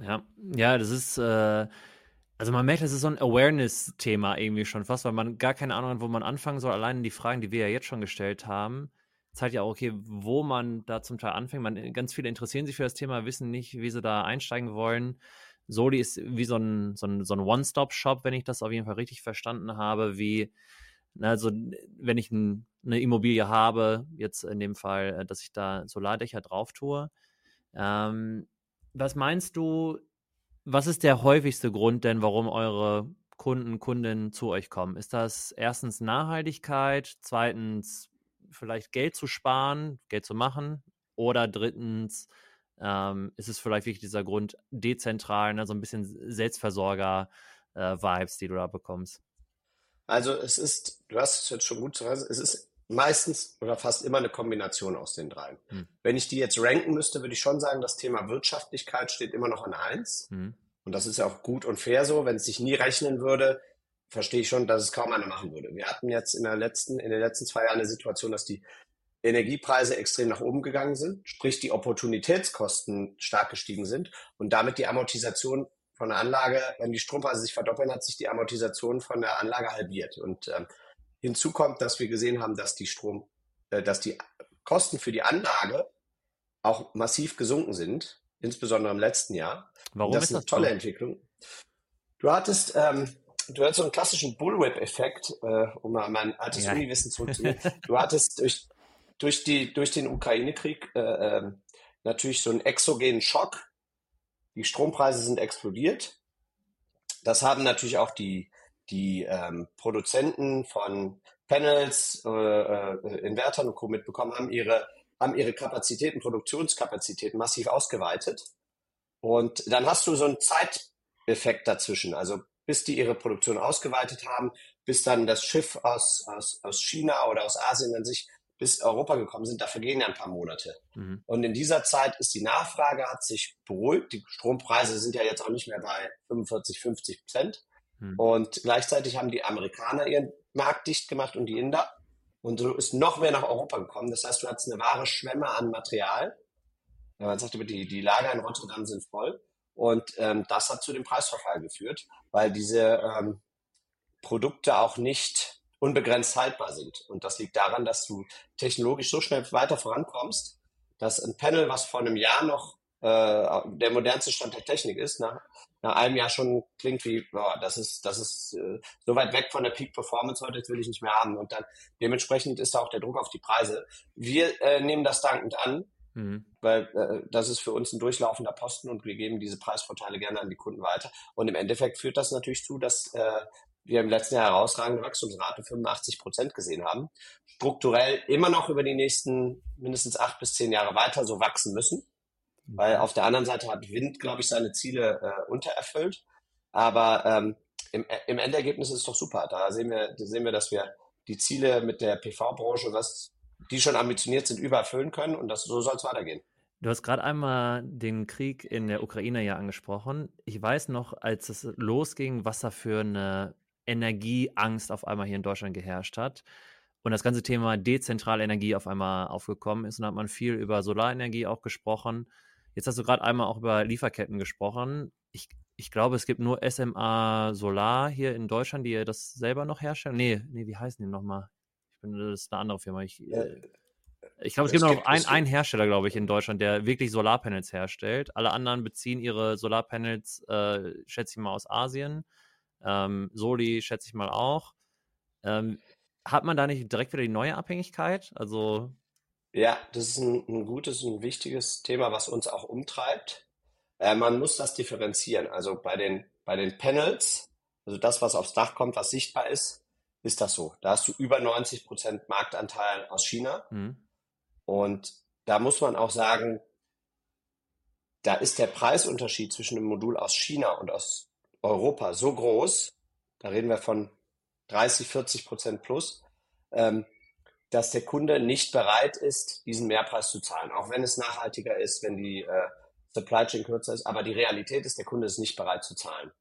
Ja, ja, das ist äh, also man merkt, das ist so ein Awareness-Thema irgendwie schon fast, weil man gar keine Ahnung hat, wo man anfangen soll. Allein die Fragen, die wir ja jetzt schon gestellt haben, zeigt ja auch, okay, wo man da zum Teil anfängt. Man, ganz viele interessieren sich für das Thema, wissen nicht, wie sie da einsteigen wollen. Soli ist wie so ein, so ein, so ein One-Stop-Shop, wenn ich das auf jeden Fall richtig verstanden habe, wie, also wenn ich ein, eine Immobilie habe, jetzt in dem Fall, äh, dass ich da Solardächer drauf tue. Ähm, was meinst du, was ist der häufigste Grund denn, warum eure Kunden, Kundinnen zu euch kommen? Ist das erstens Nachhaltigkeit, zweitens vielleicht Geld zu sparen, Geld zu machen oder drittens ähm, ist es vielleicht wirklich dieser Grund dezentral, ne, so ein bisschen Selbstversorger-Vibes, äh, die du da bekommst? Also es ist, du hast es jetzt schon gut zu es ist meistens oder fast immer eine Kombination aus den dreien. Hm. Wenn ich die jetzt ranken müsste, würde ich schon sagen, das Thema Wirtschaftlichkeit steht immer noch an eins. Hm. Und das ist ja auch gut und fair so. Wenn es sich nie rechnen würde, verstehe ich schon, dass es kaum einer machen würde. Wir hatten jetzt in, der letzten, in den letzten zwei Jahren eine Situation, dass die Energiepreise extrem nach oben gegangen sind, sprich die Opportunitätskosten stark gestiegen sind und damit die Amortisation von der Anlage, wenn die Strompreise sich verdoppeln, hat sich die Amortisation von der Anlage halbiert. Und ähm, Hinzu kommt, dass wir gesehen haben, dass die Strom, äh, dass die Kosten für die Anlage auch massiv gesunken sind. insbesondere im letzten Jahr. Warum das ist ist eine das tolle so? Entwicklung. Du hattest, ähm, du hattest so einen klassischen Bullwhip-Effekt, äh, um mal mein altes Ja. Uniwissen zurückzunehmen. *laughs* Du hattest durch, durch, die, durch den Ukraine-Krieg äh, ähm, natürlich so einen exogenen Schock. Die Strompreise sind explodiert. Das haben natürlich auch die, die ähm, Produzenten von Panels, äh, äh, Invertern und Co. mitbekommen, haben ihre, haben ihre Kapazitäten, Produktionskapazitäten massiv ausgeweitet. Und dann hast du so einen Zeiteffekt dazwischen. Also bis die ihre Produktion ausgeweitet haben, bis dann das Schiff aus, aus, aus China oder aus Asien an sich bis Europa gekommen sind, da vergehen ja ein paar Monate. Mhm. Und in dieser Zeit ist die Nachfrage, hat sich beruhigt. Die Strompreise sind ja jetzt auch nicht mehr bei 45, 50 Prozent. Mhm. Und gleichzeitig haben die Amerikaner ihren Markt dicht gemacht und die Inder. Und so ist noch mehr nach Europa gekommen. Das heißt, du hattest eine wahre Schwemme an Material. Man sagt immer, die, die Lager in Rotterdam sind voll. Und ähm, das hat zu dem Preisverfall geführt, weil diese ähm, Produkte auch nicht unbegrenzt haltbar sind. Und das liegt daran, dass du technologisch so schnell weiter vorankommst, dass ein Panel, was vor einem Jahr noch äh, der modernste Stand der Technik ist, nach, nach einem Jahr schon klingt wie, boah, das ist, das ist äh, so weit weg von der Peak Performance heute, das will ich nicht mehr haben. Und dann dementsprechend ist da auch der Druck auf die Preise. Wir äh, nehmen das dankend an, Mhm. weil äh, das ist für uns ein durchlaufender Posten und wir geben diese Preisvorteile gerne an die Kunden weiter. Und im Endeffekt führt das natürlich zu, dass äh, wir im letzten Jahr herausragende Wachstumsrate 85 Prozent gesehen haben. Strukturell immer noch über die nächsten mindestens acht bis zehn Jahre weiter so wachsen müssen, weil auf der anderen Seite hat Wind, glaube ich, seine Ziele äh, untererfüllt. Aber ähm, im, im Endergebnis ist es doch super. Da sehen wir, da sehen wir, dass wir die Ziele mit der PV-Branche, was die schon ambitioniert sind, übererfüllen können und das, so soll es weitergehen. Du hast gerade einmal den Krieg in der Ukraine ja angesprochen. Ich weiß noch, als es losging, was da für eine Energieangst auf einmal hier in Deutschland geherrscht hat und das ganze Thema dezentrale Energie auf einmal aufgekommen ist und da hat man viel über Solarenergie auch gesprochen. Jetzt hast du gerade einmal auch über Lieferketten gesprochen. Ich, ich glaube, es gibt nur SMA Solar hier in Deutschland, die das selber noch herstellen. Nee, nee, wie heißen die nochmal? Ich bin, das ist eine andere Firma. Ich, Ja, äh, ich glaube, es es gibt noch gibt- ein, es gibt- einen Hersteller, glaube ich, in Deutschland, der wirklich Solarpanels herstellt. Alle anderen beziehen ihre Solarpanels, äh, schätze ich mal, aus Asien. Ähm, Soli schätze ich mal auch. Ähm, hat man da nicht direkt wieder die neue Abhängigkeit? Also, Ja, das ist ein, ein gutes und wichtiges Thema, was uns auch umtreibt. Äh, man muss das differenzieren. Also bei den, bei den Panels, also das, was aufs Dach kommt, was sichtbar ist, ist das so. Da hast du über 90 Prozent Marktanteil aus China. hm, Und da muss man auch sagen, da ist der Preisunterschied zwischen dem Modul aus China und aus Europa so groß, da reden wir von 30, 40 Prozent plus, ähm, dass der Kunde nicht bereit ist, diesen Mehrpreis zu zahlen, auch wenn es nachhaltiger ist, wenn die äh, Supply Chain kürzer ist. Aber die Realität ist, der Kunde ist nicht bereit zu zahlen.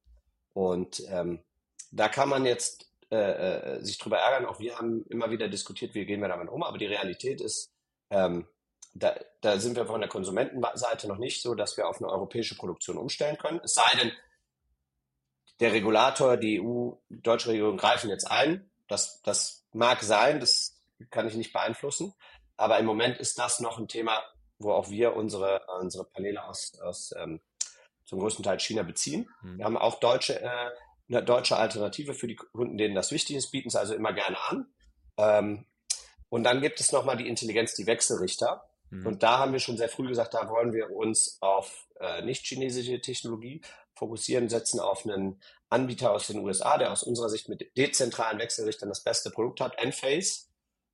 Und ähm, da kann man jetzt äh, äh, sich drüber ärgern. Auch wir haben immer wieder diskutiert, wie gehen wir damit um. Aber die Realität ist, ähm, da, da sind wir von der Konsumentenseite noch nicht so, dass wir auf eine europäische Produktion umstellen können. Es sei denn, der Regulator, die EU, die deutsche Regierung greifen jetzt ein. Das, das mag sein, das kann ich nicht beeinflussen. Aber im Moment ist das noch ein Thema, wo auch wir unsere, unsere Paneele aus, aus ähm, zum größten Teil China beziehen. hm. Wir haben auch deutsche, äh, eine deutsche Alternative für die Kunden, denen das wichtig ist, bieten es also immer gerne an. Ähm, und dann gibt es nochmal die Intelligenz, die Wechselrichter. hm. Und da haben wir schon sehr früh gesagt, da wollen wir uns auf äh, nicht chinesische Technologie fokussieren, setzen auf einen Anbieter aus den USA, der aus unserer Sicht mit dezentralen Wechselrichtern das beste Produkt hat, Enphase,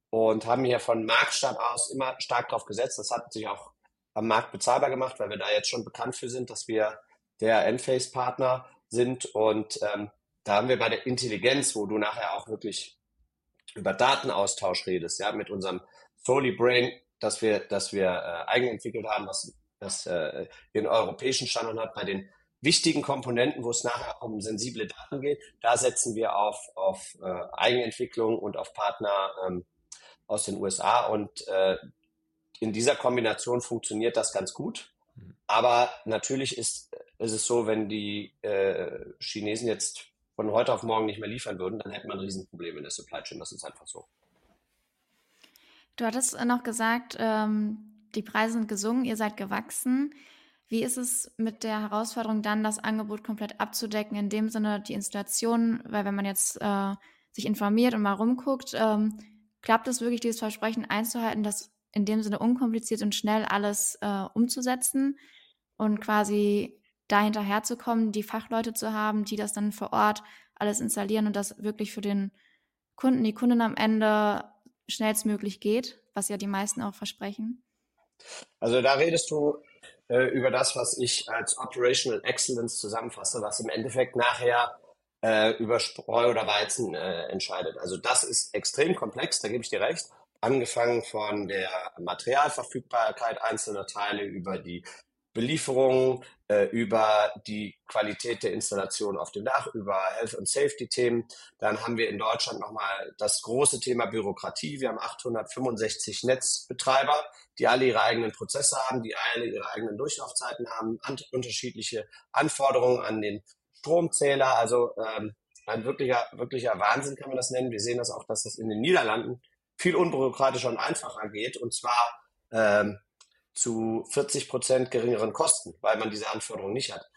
und haben hier von Marktstart aus immer stark drauf gesetzt. Das hat sich auch am Markt bezahlbar gemacht, weil wir da jetzt schon bekannt für sind, dass wir der Enphase-Partner sind. Und ähm, da haben wir bei der Intelligenz, wo du nachher auch wirklich über Datenaustausch redest, ja, mit unserem Soli Brain, dass wir, dass wir äh, eigen entwickelt haben, was das äh, den europäischen Standard hat, bei den wichtigen Komponenten, wo es nachher um sensible Daten geht, da setzen wir auf, auf äh, Eigenentwicklung und auf Partner ähm, aus den USA und äh, in dieser Kombination funktioniert das ganz gut. Mhm. Aber natürlich ist, ist es so, wenn die äh, Chinesen jetzt von heute auf morgen nicht mehr liefern würden, dann hätte man Riesenprobleme in der Supply Chain. Das ist einfach so. Du hattest noch gesagt, ähm, die Preise sind gesungen, ihr seid gewachsen. Wie ist es mit der Herausforderung dann, das Angebot komplett abzudecken, in dem Sinne die Installation, weil wenn man jetzt äh, sich informiert und mal rumguckt, ähm, klappt es wirklich, dieses Versprechen einzuhalten, das in dem Sinne unkompliziert und schnell alles äh, umzusetzen und quasi dahinterher zu kommen, die Fachleute zu haben, die das dann vor Ort alles installieren und das wirklich für den Kunden, die Kunden am Ende schnellstmöglich geht, was ja die meisten auch versprechen? Also da redest du äh, über das, was ich als Operational Excellence zusammenfasse, was im Endeffekt nachher äh, über Spreu oder Weizen äh, entscheidet. Also das ist extrem komplex, da gebe ich dir recht. Angefangen von der Materialverfügbarkeit einzelner Teile über die Belieferung, äh, über die Qualität der Installation auf dem Dach, über Health and Safety Themen. Dann haben wir in Deutschland nochmal das große Thema Bürokratie. Wir haben 865 Netzbetreiber, die alle ihre eigenen Prozesse haben, die alle ihre eigenen Durchlaufzeiten haben, an, unterschiedliche Anforderungen an den Stromzähler. Also ähm, ein wirklicher, wirklicher Wahnsinn kann man das nennen. Wir sehen das auch, dass das in den Niederlanden viel unbürokratischer und einfacher geht. Und zwar ähm, zu 40 Prozent geringeren Kosten, weil man diese Anforderungen nicht hat.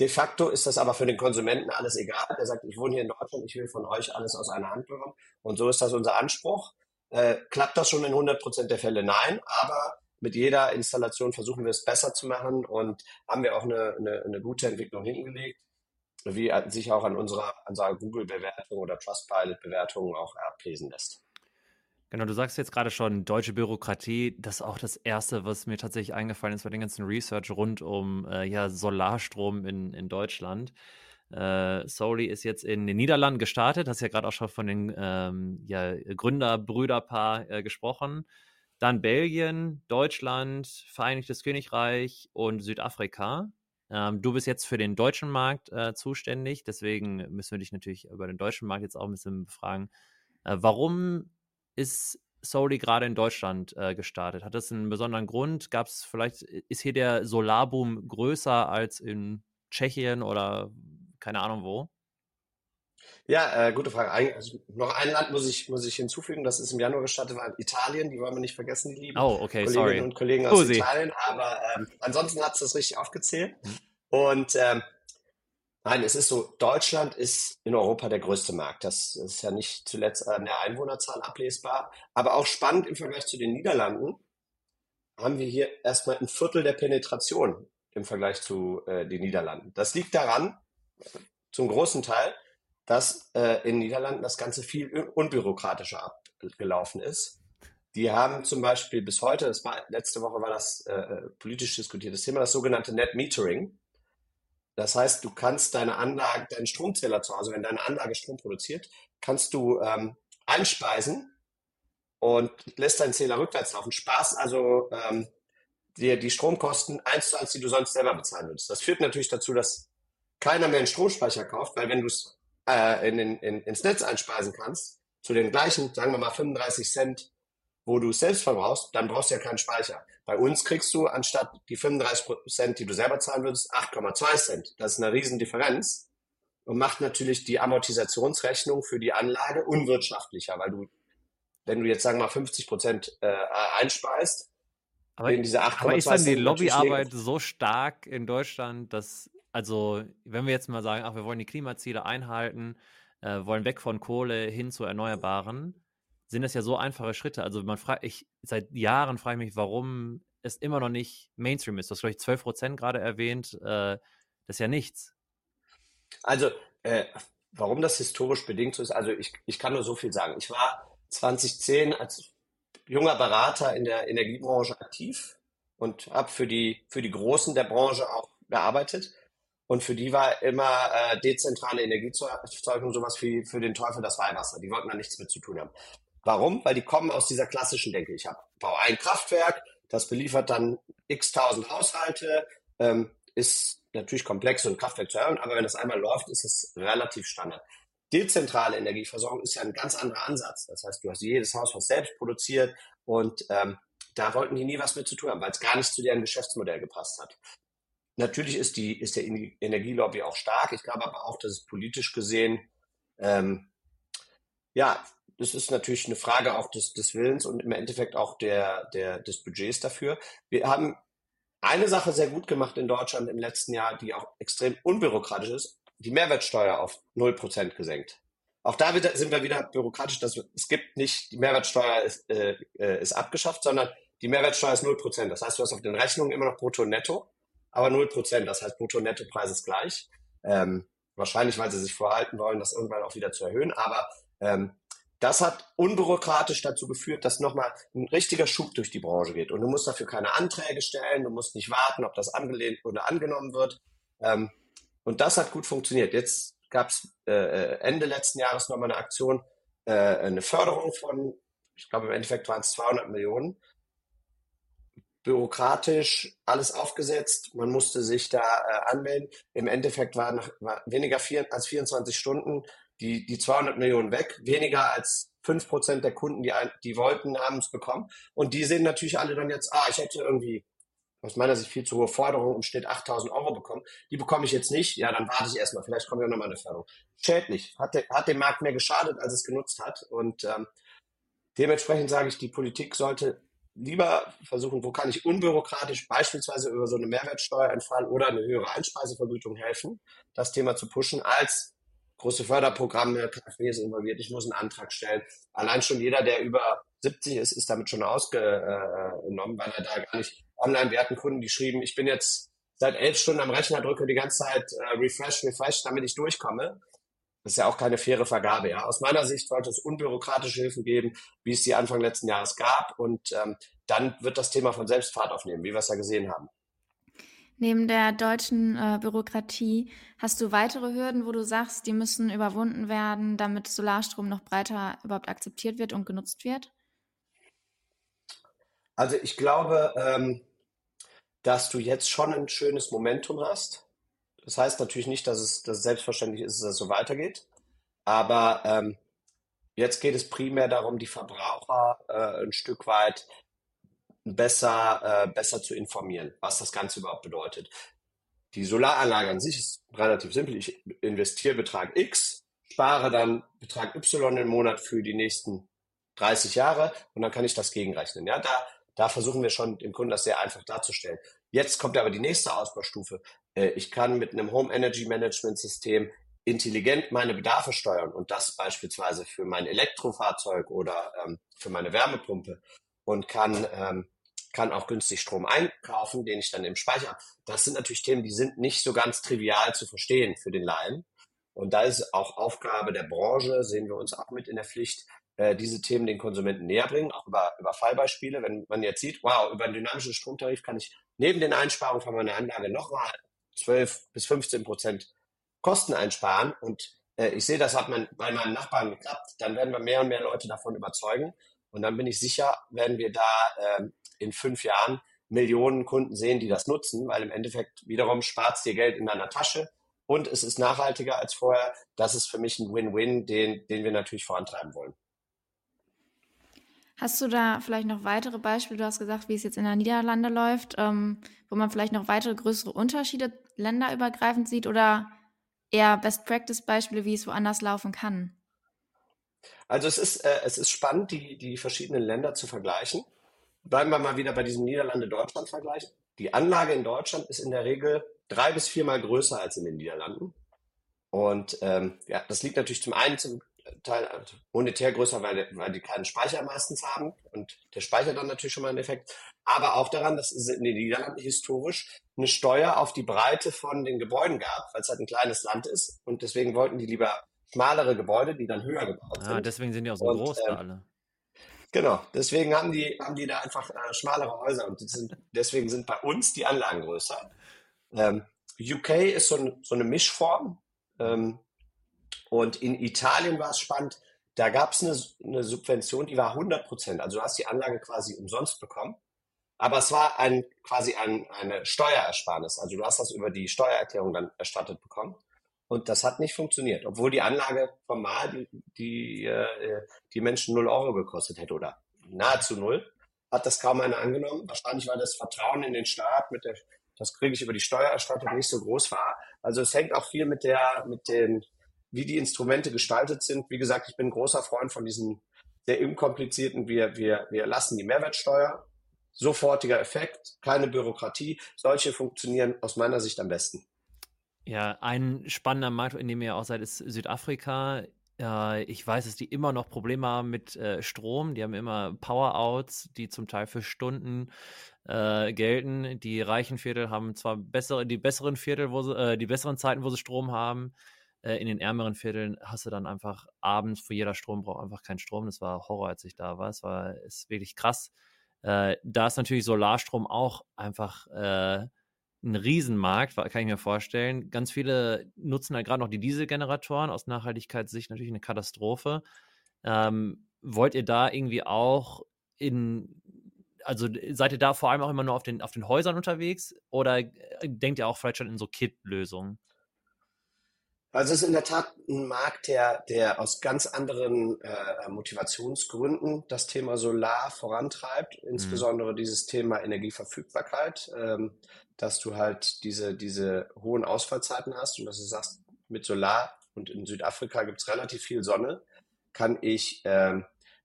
De facto ist das aber für den Konsumenten alles egal. Der sagt, ich wohne hier in Deutschland, ich will von euch alles aus einer Hand bekommen. Und so ist das unser Anspruch. Äh, klappt das schon in 100 Prozent der Fälle? Nein, aber mit jeder Installation versuchen wir es besser zu machen und haben wir auch eine, eine, eine gute Entwicklung hingelegt, wie sich auch an unserer, unserer Google-Bewertung oder Trustpilot-Bewertung auch ablesen lässt. Genau, du sagst jetzt gerade schon deutsche Bürokratie. Das ist auch das Erste, was mir tatsächlich eingefallen ist bei den ganzen Research rund um äh, ja, Solarstrom in, in Deutschland. Äh, Soli ist jetzt in den Niederlanden gestartet. Hast ja gerade auch schon von den ähm, ja, Gründer-Brüderpaar äh, gesprochen. Dann Belgien, Deutschland, Vereinigtes Königreich und Südafrika. Ähm, du bist jetzt für den deutschen Markt äh, zuständig. Deswegen müssen wir dich natürlich über den deutschen Markt jetzt auch ein bisschen befragen. Äh, warum ist Soli gerade in Deutschland äh, gestartet? Hat das einen besonderen Grund? Gab es vielleicht, ist hier der Solarboom größer als in Tschechien oder keine Ahnung wo? Ja, äh, gute Frage. Ein, also noch ein Land muss ich, muss ich hinzufügen, das ist im Januar gestartet, war Italien, die wollen wir nicht vergessen, die lieben oh, okay, Kolleginnen sorry. und Kollegen aus Usi. Italien. Aber ähm, ansonsten hat es das richtig aufgezählt. Mhm. Und ähm, Nein, es ist so, Deutschland ist in Europa der größte Markt. Das ist ja nicht zuletzt an der Einwohnerzahl ablesbar. Aber auch spannend im Vergleich zu den Niederlanden haben wir hier erstmal ein Viertel der Penetration im Vergleich zu äh, den Niederlanden. Das liegt daran, zum großen Teil, dass äh, in den Niederlanden das Ganze viel unbürokratischer abgelaufen ist. Die haben zum Beispiel bis heute, das war, letzte Woche war das äh, äh politisch diskutiertes Thema, das sogenannte Net Metering. Das heißt, du kannst deine Anlage, deinen Stromzähler zu Hause, wenn deine Anlage Strom produziert, kannst du ähm, einspeisen und lässt deinen Zähler rückwärts laufen. Spaß also ähm, dir die Stromkosten eins zu eins, die du sonst selber bezahlen würdest. Das führt natürlich dazu, dass keiner mehr einen Stromspeicher kauft, weil wenn du es äh, in, in, ins Netz einspeisen kannst, zu den gleichen, sagen wir mal 35 Cent wo du es selbst verbrauchst, dann brauchst du ja keinen Speicher. Bei uns kriegst du anstatt die 35 Cent, die du selber zahlen würdest, 8,2 Cent. Das ist eine Riesendifferenz und macht natürlich die Amortisationsrechnung für die Anlage unwirtschaftlicher, weil du, wenn du jetzt sagen wir mal 50 Prozent äh, einspeist, aber, in diese 8,2 aber ist dann die Lobbyarbeit so stark in Deutschland, dass, also, wenn wir jetzt mal sagen, ach, wir wollen die Klimaziele einhalten, äh, wollen weg von Kohle hin zu Erneuerbaren, sind das ja so einfache Schritte. Also man fragt, ich seit Jahren frage ich mich, warum es immer noch nicht Mainstream ist. Du hast, glaube ich, 12 Prozent gerade erwähnt. Äh, das ist ja nichts. Also, äh, warum das historisch bedingt so ist, also ich, ich kann nur so viel sagen. Ich war 2010 als junger Berater in der Energiebranche aktiv und habe für die, für die Großen der Branche auch gearbeitet. Und für die war immer äh, dezentrale Energieerzeugung sowas wie für den Teufel das Weihwasser. Die wollten da nichts mit zu tun haben. Warum? Weil die kommen aus dieser klassischen Denke. Ich habe baue ein Kraftwerk, das beliefert dann x tausend Haushalte, ähm, ist natürlich komplex, so ein Kraftwerk zu erhöhen, aber wenn das einmal läuft, ist es relativ Standard. Dezentrale Energieversorgung ist ja ein ganz anderer Ansatz. Das heißt, du hast jedes Haus, was selbst produziert und ähm, da wollten die nie was mit zu tun haben, weil es gar nicht zu deren Geschäftsmodell gepasst hat. Natürlich ist, die, ist der Energielobby auch stark. Ich glaube aber auch, dass es politisch gesehen ähm, ja, das ist natürlich eine Frage auch des, des Willens und im Endeffekt auch der, der, des Budgets dafür. Wir haben eine Sache sehr gut gemacht in Deutschland im letzten Jahr, die auch extrem unbürokratisch ist, die Mehrwertsteuer auf 0% gesenkt. Auch da sind wir wieder bürokratisch, dass es gibt nicht, die Mehrwertsteuer ist, äh, äh ist abgeschafft, sondern die Mehrwertsteuer ist 0%. Das heißt, du hast auf den Rechnungen immer noch brutto und netto, aber 0%. Das heißt, brutto und netto-Preis ist gleich. Ähm, wahrscheinlich, weil sie sich vorhalten wollen, das irgendwann auch wieder zu erhöhen. Aber ähm, das hat unbürokratisch dazu geführt, dass nochmal ein richtiger Schub durch die Branche geht. Und du musst dafür keine Anträge stellen, du musst nicht warten, ob das angelehnt oder angenommen wird. Ähm, und das hat gut funktioniert. Jetzt gab es äh, äh, Ende letzten Jahres nochmal eine Aktion, äh, eine Förderung von, ich glaube im Endeffekt waren es 200 Millionen. Bürokratisch alles aufgesetzt, man musste sich da äh, anmelden. Im Endeffekt war, nach, war weniger vier, als 24 Stunden die, die 200 Millionen weg, weniger als 5% der Kunden, die, die wollten, haben es bekommen. Und die sehen natürlich alle dann jetzt, ah, ich hätte irgendwie aus meiner Sicht viel zu hohe Forderung im Schnitt 8000 Euro bekommen. Die bekomme ich jetzt nicht. Ja, dann warte ich erstmal. Vielleicht kommt ja nochmal eine Förderung. Schädlich. Hat, de, hat dem Markt mehr geschadet, als es genutzt hat. Und ähm, dementsprechend sage ich, die Politik sollte lieber versuchen, wo kann ich unbürokratisch beispielsweise über so eine Mehrwertsteuer entfallen oder eine höhere Einspeisevergütung helfen, das Thema zu pushen, als große Förderprogramme, KfW ist involviert, ich muss einen Antrag stellen. Allein schon jeder, der über 70 ist, ist damit schon ausgenommen, weil er da gar nicht online, wir hatten Kunden, die schrieben, ich bin jetzt seit elf Stunden am Rechner, drücke die ganze Zeit äh, Refresh, Refresh, damit ich durchkomme. Das ist ja auch keine faire Vergabe. Ja. Aus meiner Sicht sollte es unbürokratische Hilfen geben, wie es die Anfang letzten Jahres gab. Und ähm, dann wird das Thema von selbst Fahrt aufnehmen, wie wir es ja gesehen haben. Neben der deutschen äh, Bürokratie hast du weitere Hürden, wo du sagst, die müssen überwunden werden, damit Solarstrom noch breiter überhaupt akzeptiert wird und genutzt wird? Also ich glaube, ähm, dass du jetzt schon ein schönes Momentum hast. Das heißt natürlich nicht, dass es, dass selbstverständlich ist, dass es so weitergeht. Aber ähm, jetzt geht es primär darum, die Verbraucher äh, ein Stück weit besser, äh, besser zu informieren, was das Ganze überhaupt bedeutet. Die Solaranlage an sich ist relativ simpel. Ich investiere Betrag X, spare dann Betrag Y im Monat für die nächsten 30 Jahre und dann kann ich das gegenrechnen. Ja, da, da versuchen wir schon dem Kunden das sehr einfach darzustellen. Jetzt kommt aber die nächste Ausbaustufe. Äh, ich kann mit einem Home Energy Management System intelligent meine Bedarfe steuern und das beispielsweise für mein Elektrofahrzeug oder ähm, für meine Wärmepumpe und kann ähm, kann auch günstig Strom einkaufen, den ich dann im Speicher habe. Das sind natürlich Themen, die sind nicht so ganz trivial zu verstehen für den Laien. Und da ist auch Aufgabe der Branche, sehen wir uns auch mit in der Pflicht, äh, diese Themen den Konsumenten näher bringen, auch über, über Fallbeispiele. Wenn man jetzt sieht, wow, über einen dynamischen Stromtarif kann ich neben den Einsparungen von meiner Anlage nochmal 12 bis 15 Prozent Kosten einsparen und äh, ich sehe, das hat man bei meinen Nachbarn geklappt, dann werden wir mehr und mehr Leute davon überzeugen. Und dann bin ich sicher, werden wir da ähm, in fünf Jahren Millionen Kunden sehen, die das nutzen, weil im Endeffekt wiederum spart dir Geld in deiner Tasche und es ist nachhaltiger als vorher. Das ist für mich ein Win-Win, den, den wir natürlich vorantreiben wollen. Hast du da vielleicht noch weitere Beispiele? Du hast gesagt, wie es jetzt in der Niederlande läuft, ähm, wo man vielleicht noch weitere größere Unterschiede länderübergreifend sieht oder eher Best-Practice-Beispiele, wie es woanders laufen kann? Also es ist, äh, es ist spannend, die, die verschiedenen Länder zu vergleichen. Bleiben wir mal wieder bei diesem Niederlande-Deutschland-Vergleich. Die Anlage in Deutschland ist in der Regel drei bis viermal größer als in den Niederlanden. Und ähm, ja, das liegt natürlich zum einen zum Teil monetär größer, weil, weil die keinen Speicher meistens haben und der Speicher dann natürlich schon mal einen Effekt. Aber auch daran, dass es in den Niederlanden historisch eine Steuer auf die Breite von den Gebäuden gab, weil es halt ein kleines Land ist und deswegen wollten die lieber schmalere Gebäude, die dann höher gebaut ah, sind. deswegen sind die auch so und, groß da alle. Genau, deswegen haben die, haben die da einfach äh, schmalere Häuser und sind, deswegen sind bei uns die Anlagen größer. Ähm, UK ist so, ein, so eine Mischform ähm, und in Italien war es spannend, da gab es eine, eine, Subvention, die war 100 Prozent. Also du hast die Anlage quasi umsonst bekommen, aber es war ein, quasi ein, eine Steuerersparnis. Also du hast das über die Steuererklärung dann erstattet bekommen. Und das hat nicht funktioniert, obwohl die Anlage formal die, die, äh, die Menschen 0 Euro gekostet hätte oder nahezu null. Hat das kaum einer angenommen. Wahrscheinlich, weil das Vertrauen in den Staat mit der, das kriege ich über die Steuererstattung nicht so groß war. Also es hängt auch viel mit der, mit den, wie die Instrumente gestaltet sind. Wie gesagt, ich bin großer Freund von diesen sehr unkomplizierten, wir, wir, wir lassen die Mehrwertsteuer sofortiger Effekt, keine Bürokratie. Solche funktionieren aus meiner Sicht am besten. Ja, ein spannender Markt, in dem ihr auch seid, ist Südafrika. Ich weiß, dass die immer noch Probleme haben mit äh, Strom. Die haben immer Power-Outs, die zum Teil für Stunden äh, gelten. Die reichen Viertel haben zwar bessere, die besseren Viertel, wo sie, äh, die besseren Zeiten, wo sie Strom haben. Äh, in den ärmeren Vierteln hast du dann einfach abends, für jeder Strom braucht einfach keinen Strom. Das war Horror, als ich da war. Es war ist wirklich krass. Äh, da ist natürlich Solarstrom auch einfach ein Riesenmarkt, kann ich mir vorstellen. Ganz viele nutzen halt gerade noch die Dieselgeneratoren. Aus Nachhaltigkeitssicht natürlich eine Katastrophe. Ähm, wollt ihr da irgendwie auch in, also seid ihr da vor allem auch immer nur auf den, auf den Häusern unterwegs oder äh, denkt ihr auch vielleicht schon in so Kit-Lösungen? Also es ist in der Tat ein Markt, der, der aus ganz anderen äh, Motivationsgründen das Thema Solar vorantreibt, mhm. insbesondere mhm. dieses Thema Energieverfügbarkeit. Ähm, dass du halt diese, diese hohen Ausfallzeiten hast und dass du sagst, mit Solar und in Südafrika gibt es relativ viel Sonne, kann ich äh,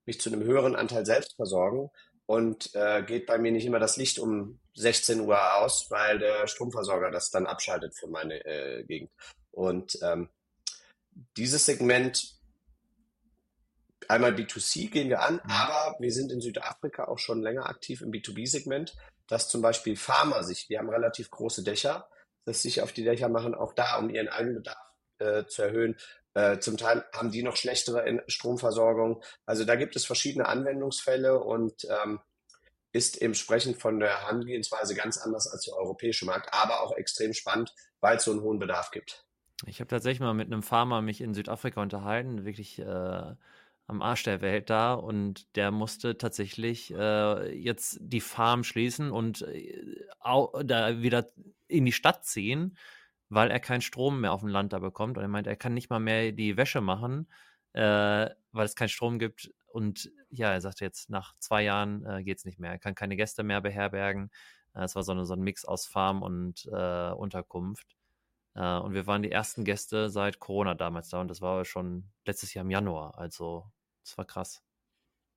mich zu einem höheren Anteil selbst versorgen und äh, geht bei mir nicht immer das Licht um 16 Uhr aus, weil der Stromversorger das dann abschaltet für meine äh, Gegend. Und ähm, dieses Segment, einmal B2C gehen wir an, mhm. aber wir sind in Südafrika auch schon länger aktiv im B2B-Segment dass zum Beispiel Farmer sich, die haben relativ große Dächer, dass sich auf die Dächer machen, auch da, um ihren Eigenbedarf äh, zu erhöhen. Äh, zum Teil haben die noch schlechtere Stromversorgung. Also da gibt es verschiedene Anwendungsfälle und ähm, ist entsprechend von der Herangehensweise ganz anders als der europäische Markt, aber auch extrem spannend, weil es so einen hohen Bedarf gibt. Ich habe tatsächlich mal mit einem Farmer mich in Südafrika unterhalten, wirklich äh, am Arsch der Welt da und der musste tatsächlich äh, jetzt die Farm schließen und äh, da wieder in die Stadt ziehen, weil er keinen Strom mehr auf dem Land da bekommt. Und er meint, er kann nicht mal mehr die Wäsche machen, äh, weil es keinen Strom gibt. Und ja, er sagte jetzt, nach zwei Jahren äh, geht es nicht mehr. Er kann keine Gäste mehr beherbergen. Äh, es war so, eine, so ein Mix aus Farm und äh, Unterkunft. Äh, und wir waren die ersten Gäste seit Corona damals da und das war schon letztes Jahr im Januar. Also, das war krass.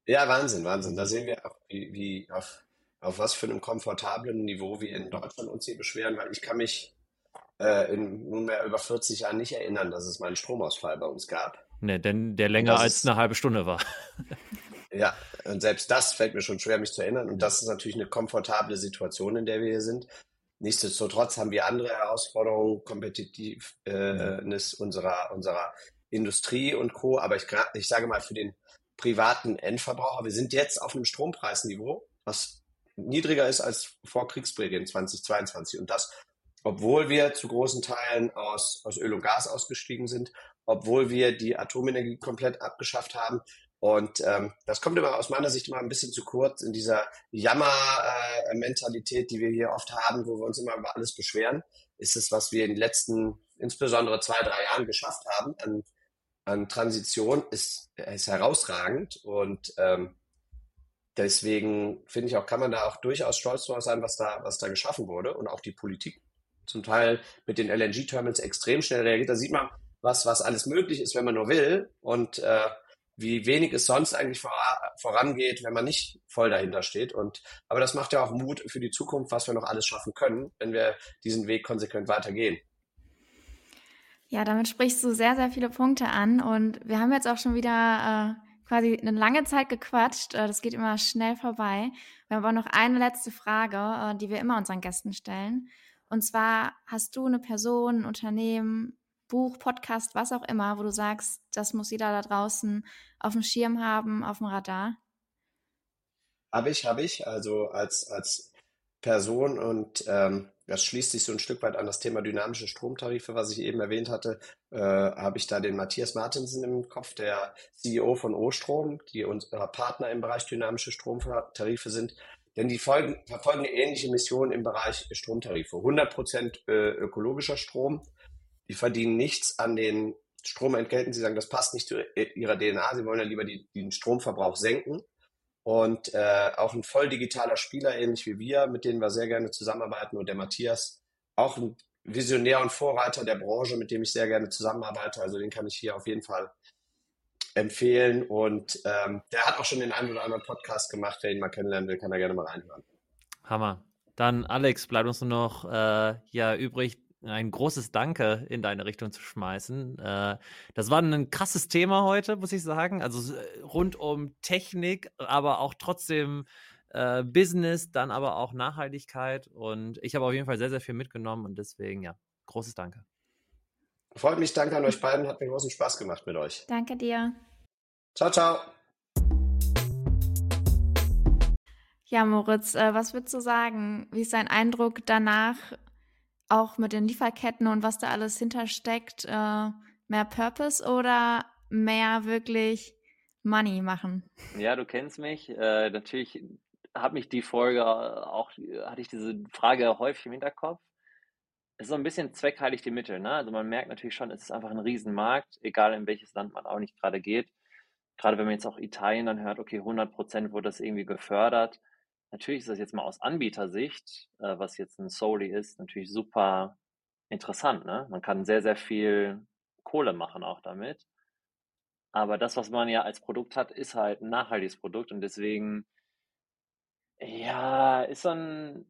Ja, Wahnsinn, Wahnsinn. Da sehen wir auch, wie, wie auf, auf was für einem komfortablen Niveau wir in Deutschland uns hier beschweren, weil ich kann mich äh, in nunmehr über 40 Jahren nicht erinnern, dass es mal einen Stromausfall bei uns gab. Ne, denn der länger als eine halbe Stunde war. *laughs* ja, und selbst das fällt mir schon schwer, mich zu erinnern. Und das ist natürlich eine komfortable Situation, in der wir hier sind. Nichtsdestotrotz haben wir andere Herausforderungen, Kompetitivness äh, unserer, unserer Industrie und Co. Aber ich, ich sage mal für den privaten Endverbraucher, wir sind jetzt auf einem Strompreisniveau, was niedriger ist als vor Kriegsbeginn 2022. Und das, obwohl wir zu großen Teilen aus, aus Öl und Gas ausgestiegen sind, obwohl wir die Atomenergie komplett abgeschafft haben, und ähm, das kommt immer aus meiner Sicht immer ein bisschen zu kurz in dieser Jammer-Mentalität, äh, die wir hier oft haben, wo wir uns immer über alles beschweren. Ist es, was wir in den letzten, insbesondere zwei, drei Jahren geschafft haben an, an Transition, ist, ist herausragend. Und ähm, deswegen finde ich auch, kann man da auch durchaus stolz drauf sein, was da, was da geschaffen wurde. Und auch die Politik zum Teil mit den LNG-Terminals extrem schnell reagiert. Da sieht man, was, was alles möglich ist, wenn man nur will. Und äh, wie wenig es sonst eigentlich vorangeht, wenn man nicht voll dahinter steht. Und, aber das macht ja auch Mut für die Zukunft, was wir noch alles schaffen können, wenn wir diesen Weg konsequent weitergehen. Ja, damit sprichst du sehr, sehr viele Punkte an. Und wir haben jetzt auch schon wieder äh, quasi eine lange Zeit gequatscht. Äh, das geht immer schnell vorbei. Wir haben aber noch eine letzte Frage, äh, die wir immer unseren Gästen stellen. Und zwar, hast du eine Person, ein Unternehmen, Buch, Podcast, was auch immer, wo du sagst, das muss jeder da draußen auf dem Schirm haben, auf dem Radar? Habe ich, habe ich. Also als, als Person und ähm, das schließt sich so ein Stück weit an das Thema dynamische Stromtarife, was ich eben erwähnt hatte, äh, habe ich da den Matthias Martinsen im Kopf, der CEO von O-Strom, die unser Partner im Bereich dynamische Stromtarife sind. Denn die folgen, verfolgen eine ähnliche Mission im Bereich Stromtarife. 100% äh, ökologischer Strom, die verdienen nichts an den Stromentgelten. Sie sagen, das passt nicht zu ihrer DNA. Sie wollen ja lieber die, den Stromverbrauch senken. Und äh, auch ein voll digitaler Spieler, ähnlich wie wir, mit denen wir sehr gerne zusammenarbeiten. Und der Matthias, auch ein Visionär und Vorreiter der Branche, mit dem ich sehr gerne zusammenarbeite. Also den kann ich hier auf jeden Fall empfehlen. Und ähm, der hat auch schon den einen oder anderen Podcast gemacht. Wer ihn mal kennenlernen will, kann er gerne mal reinhören. Hammer. Dann, Alex, bleibt uns nur noch äh, ja übrig, ein großes Danke in deine Richtung zu schmeißen. Äh, das war ein krasses Thema heute, muss ich sagen. Also äh, rund um Technik, aber auch trotzdem äh, Business, dann aber auch Nachhaltigkeit. Und ich habe auf jeden Fall sehr, sehr viel mitgenommen und deswegen, ja, großes Danke. Freut mich, danke an euch beiden, hat mir großen Spaß gemacht mit euch. Danke dir. Ciao, ciao. Ja, Moritz, was würdest du sagen? Wie ist dein Eindruck danach, auch mit den Lieferketten und was da alles hintersteckt? Äh, mehr Purpose oder mehr wirklich Money machen? Ja, du kennst mich. Äh, natürlich hat mich die Folge auch, hatte ich diese Frage häufig im Hinterkopf. Es ist so ein bisschen zweckheilig die Mittel. Ne? Also man merkt natürlich schon, es ist einfach ein Riesenmarkt, egal in welches Land man auch nicht gerade geht. Gerade wenn man jetzt auch Italien dann hört, okay, 100 Prozent wurde das irgendwie gefördert Natürlich ist das jetzt mal aus Anbietersicht, äh, was jetzt ein Soli ist, natürlich super interessant. Ne? Man kann sehr, sehr viel Kohle machen auch damit. Aber das, was man ja als Produkt hat, ist halt ein nachhaltiges Produkt und deswegen, ja, ist dann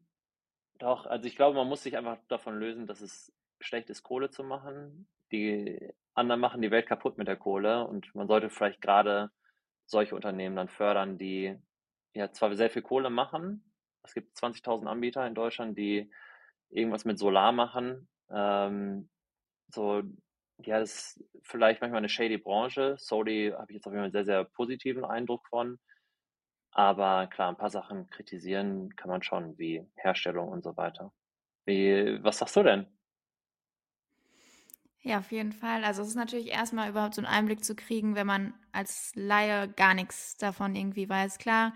doch, also ich glaube, man muss sich einfach davon lösen, dass es schlecht ist, Kohle zu machen. Die anderen machen die Welt kaputt mit der Kohle und man sollte vielleicht gerade solche Unternehmen dann fördern, die ja zwar sehr viel Kohle machen. Es gibt 20.000 Anbieter in Deutschland, die irgendwas mit Solar machen. Ähm, so, ja, das ist vielleicht manchmal eine shady Branche. Soli habe ich jetzt auf jeden Fall einen sehr, sehr positiven Eindruck von. Aber klar, ein paar Sachen kritisieren kann man schon, wie Herstellung und so weiter. Wie, was sagst du denn? Ja, auf jeden Fall. Also es ist natürlich erstmal überhaupt so einen Einblick zu kriegen, wenn man als Laie gar nichts davon irgendwie weiß. Klar,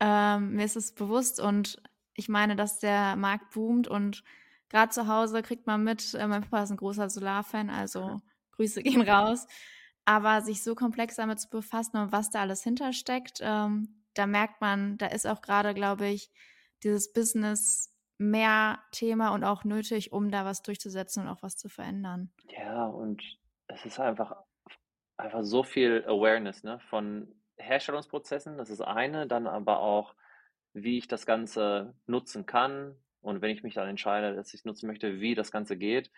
ähm, mir ist es bewusst und ich meine, dass der Markt boomt und gerade zu Hause kriegt man mit, äh, mein Papa ist ein großer Solarfan, also Grüße gehen raus. Aber sich so komplex damit zu befassen und was da alles hintersteckt, ähm, da merkt man, da ist auch gerade, glaube ich, dieses Business mehr Thema und auch nötig, um da was durchzusetzen und auch was zu verändern. Ja, und es ist einfach, einfach so viel Awareness ne, von Herstellungsprozessen, das ist eine, dann aber auch, wie ich das Ganze nutzen kann und wenn ich mich dann entscheide, dass ich es nutzen möchte, wie das Ganze geht.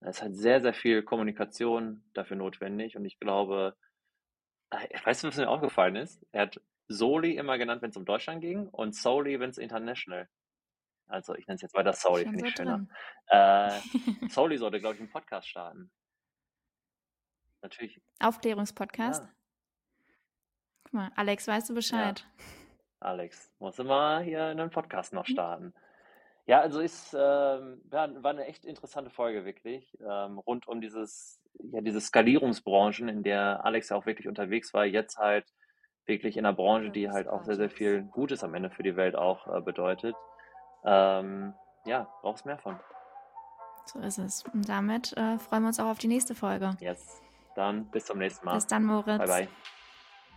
Es hat sehr, sehr viel Kommunikation dafür notwendig und ich glaube, äh, weißt du, was mir aufgefallen ist? Er hat Soli immer genannt, wenn es um Deutschland ging und Soli, wenn es international. Also ich nenne es jetzt weiter Soli, finde so ich schöner. Äh, *laughs* Soli sollte, glaube ich, einen Podcast starten. Natürlich. Aufklärungspodcast? Ja. Guck mal, Alex, weißt du Bescheid? Ja. Alex, muss immer hier einen Podcast noch mhm. starten. Ja, also ist ähm, war, war eine echt interessante Folge wirklich ähm, rund um dieses ja diese Skalierungsbranchen, in der Alex ja auch wirklich unterwegs war. Jetzt halt wirklich in einer Branche, die halt auch sehr sehr viel Gutes am Ende für die Welt auch äh, bedeutet. Ähm, ja, brauchst mehr von. So ist es. Und damit äh, freuen wir uns auch auf die nächste Folge. Yes. Dann bis zum nächsten Mal. Bis dann, Moritz. Bye bye.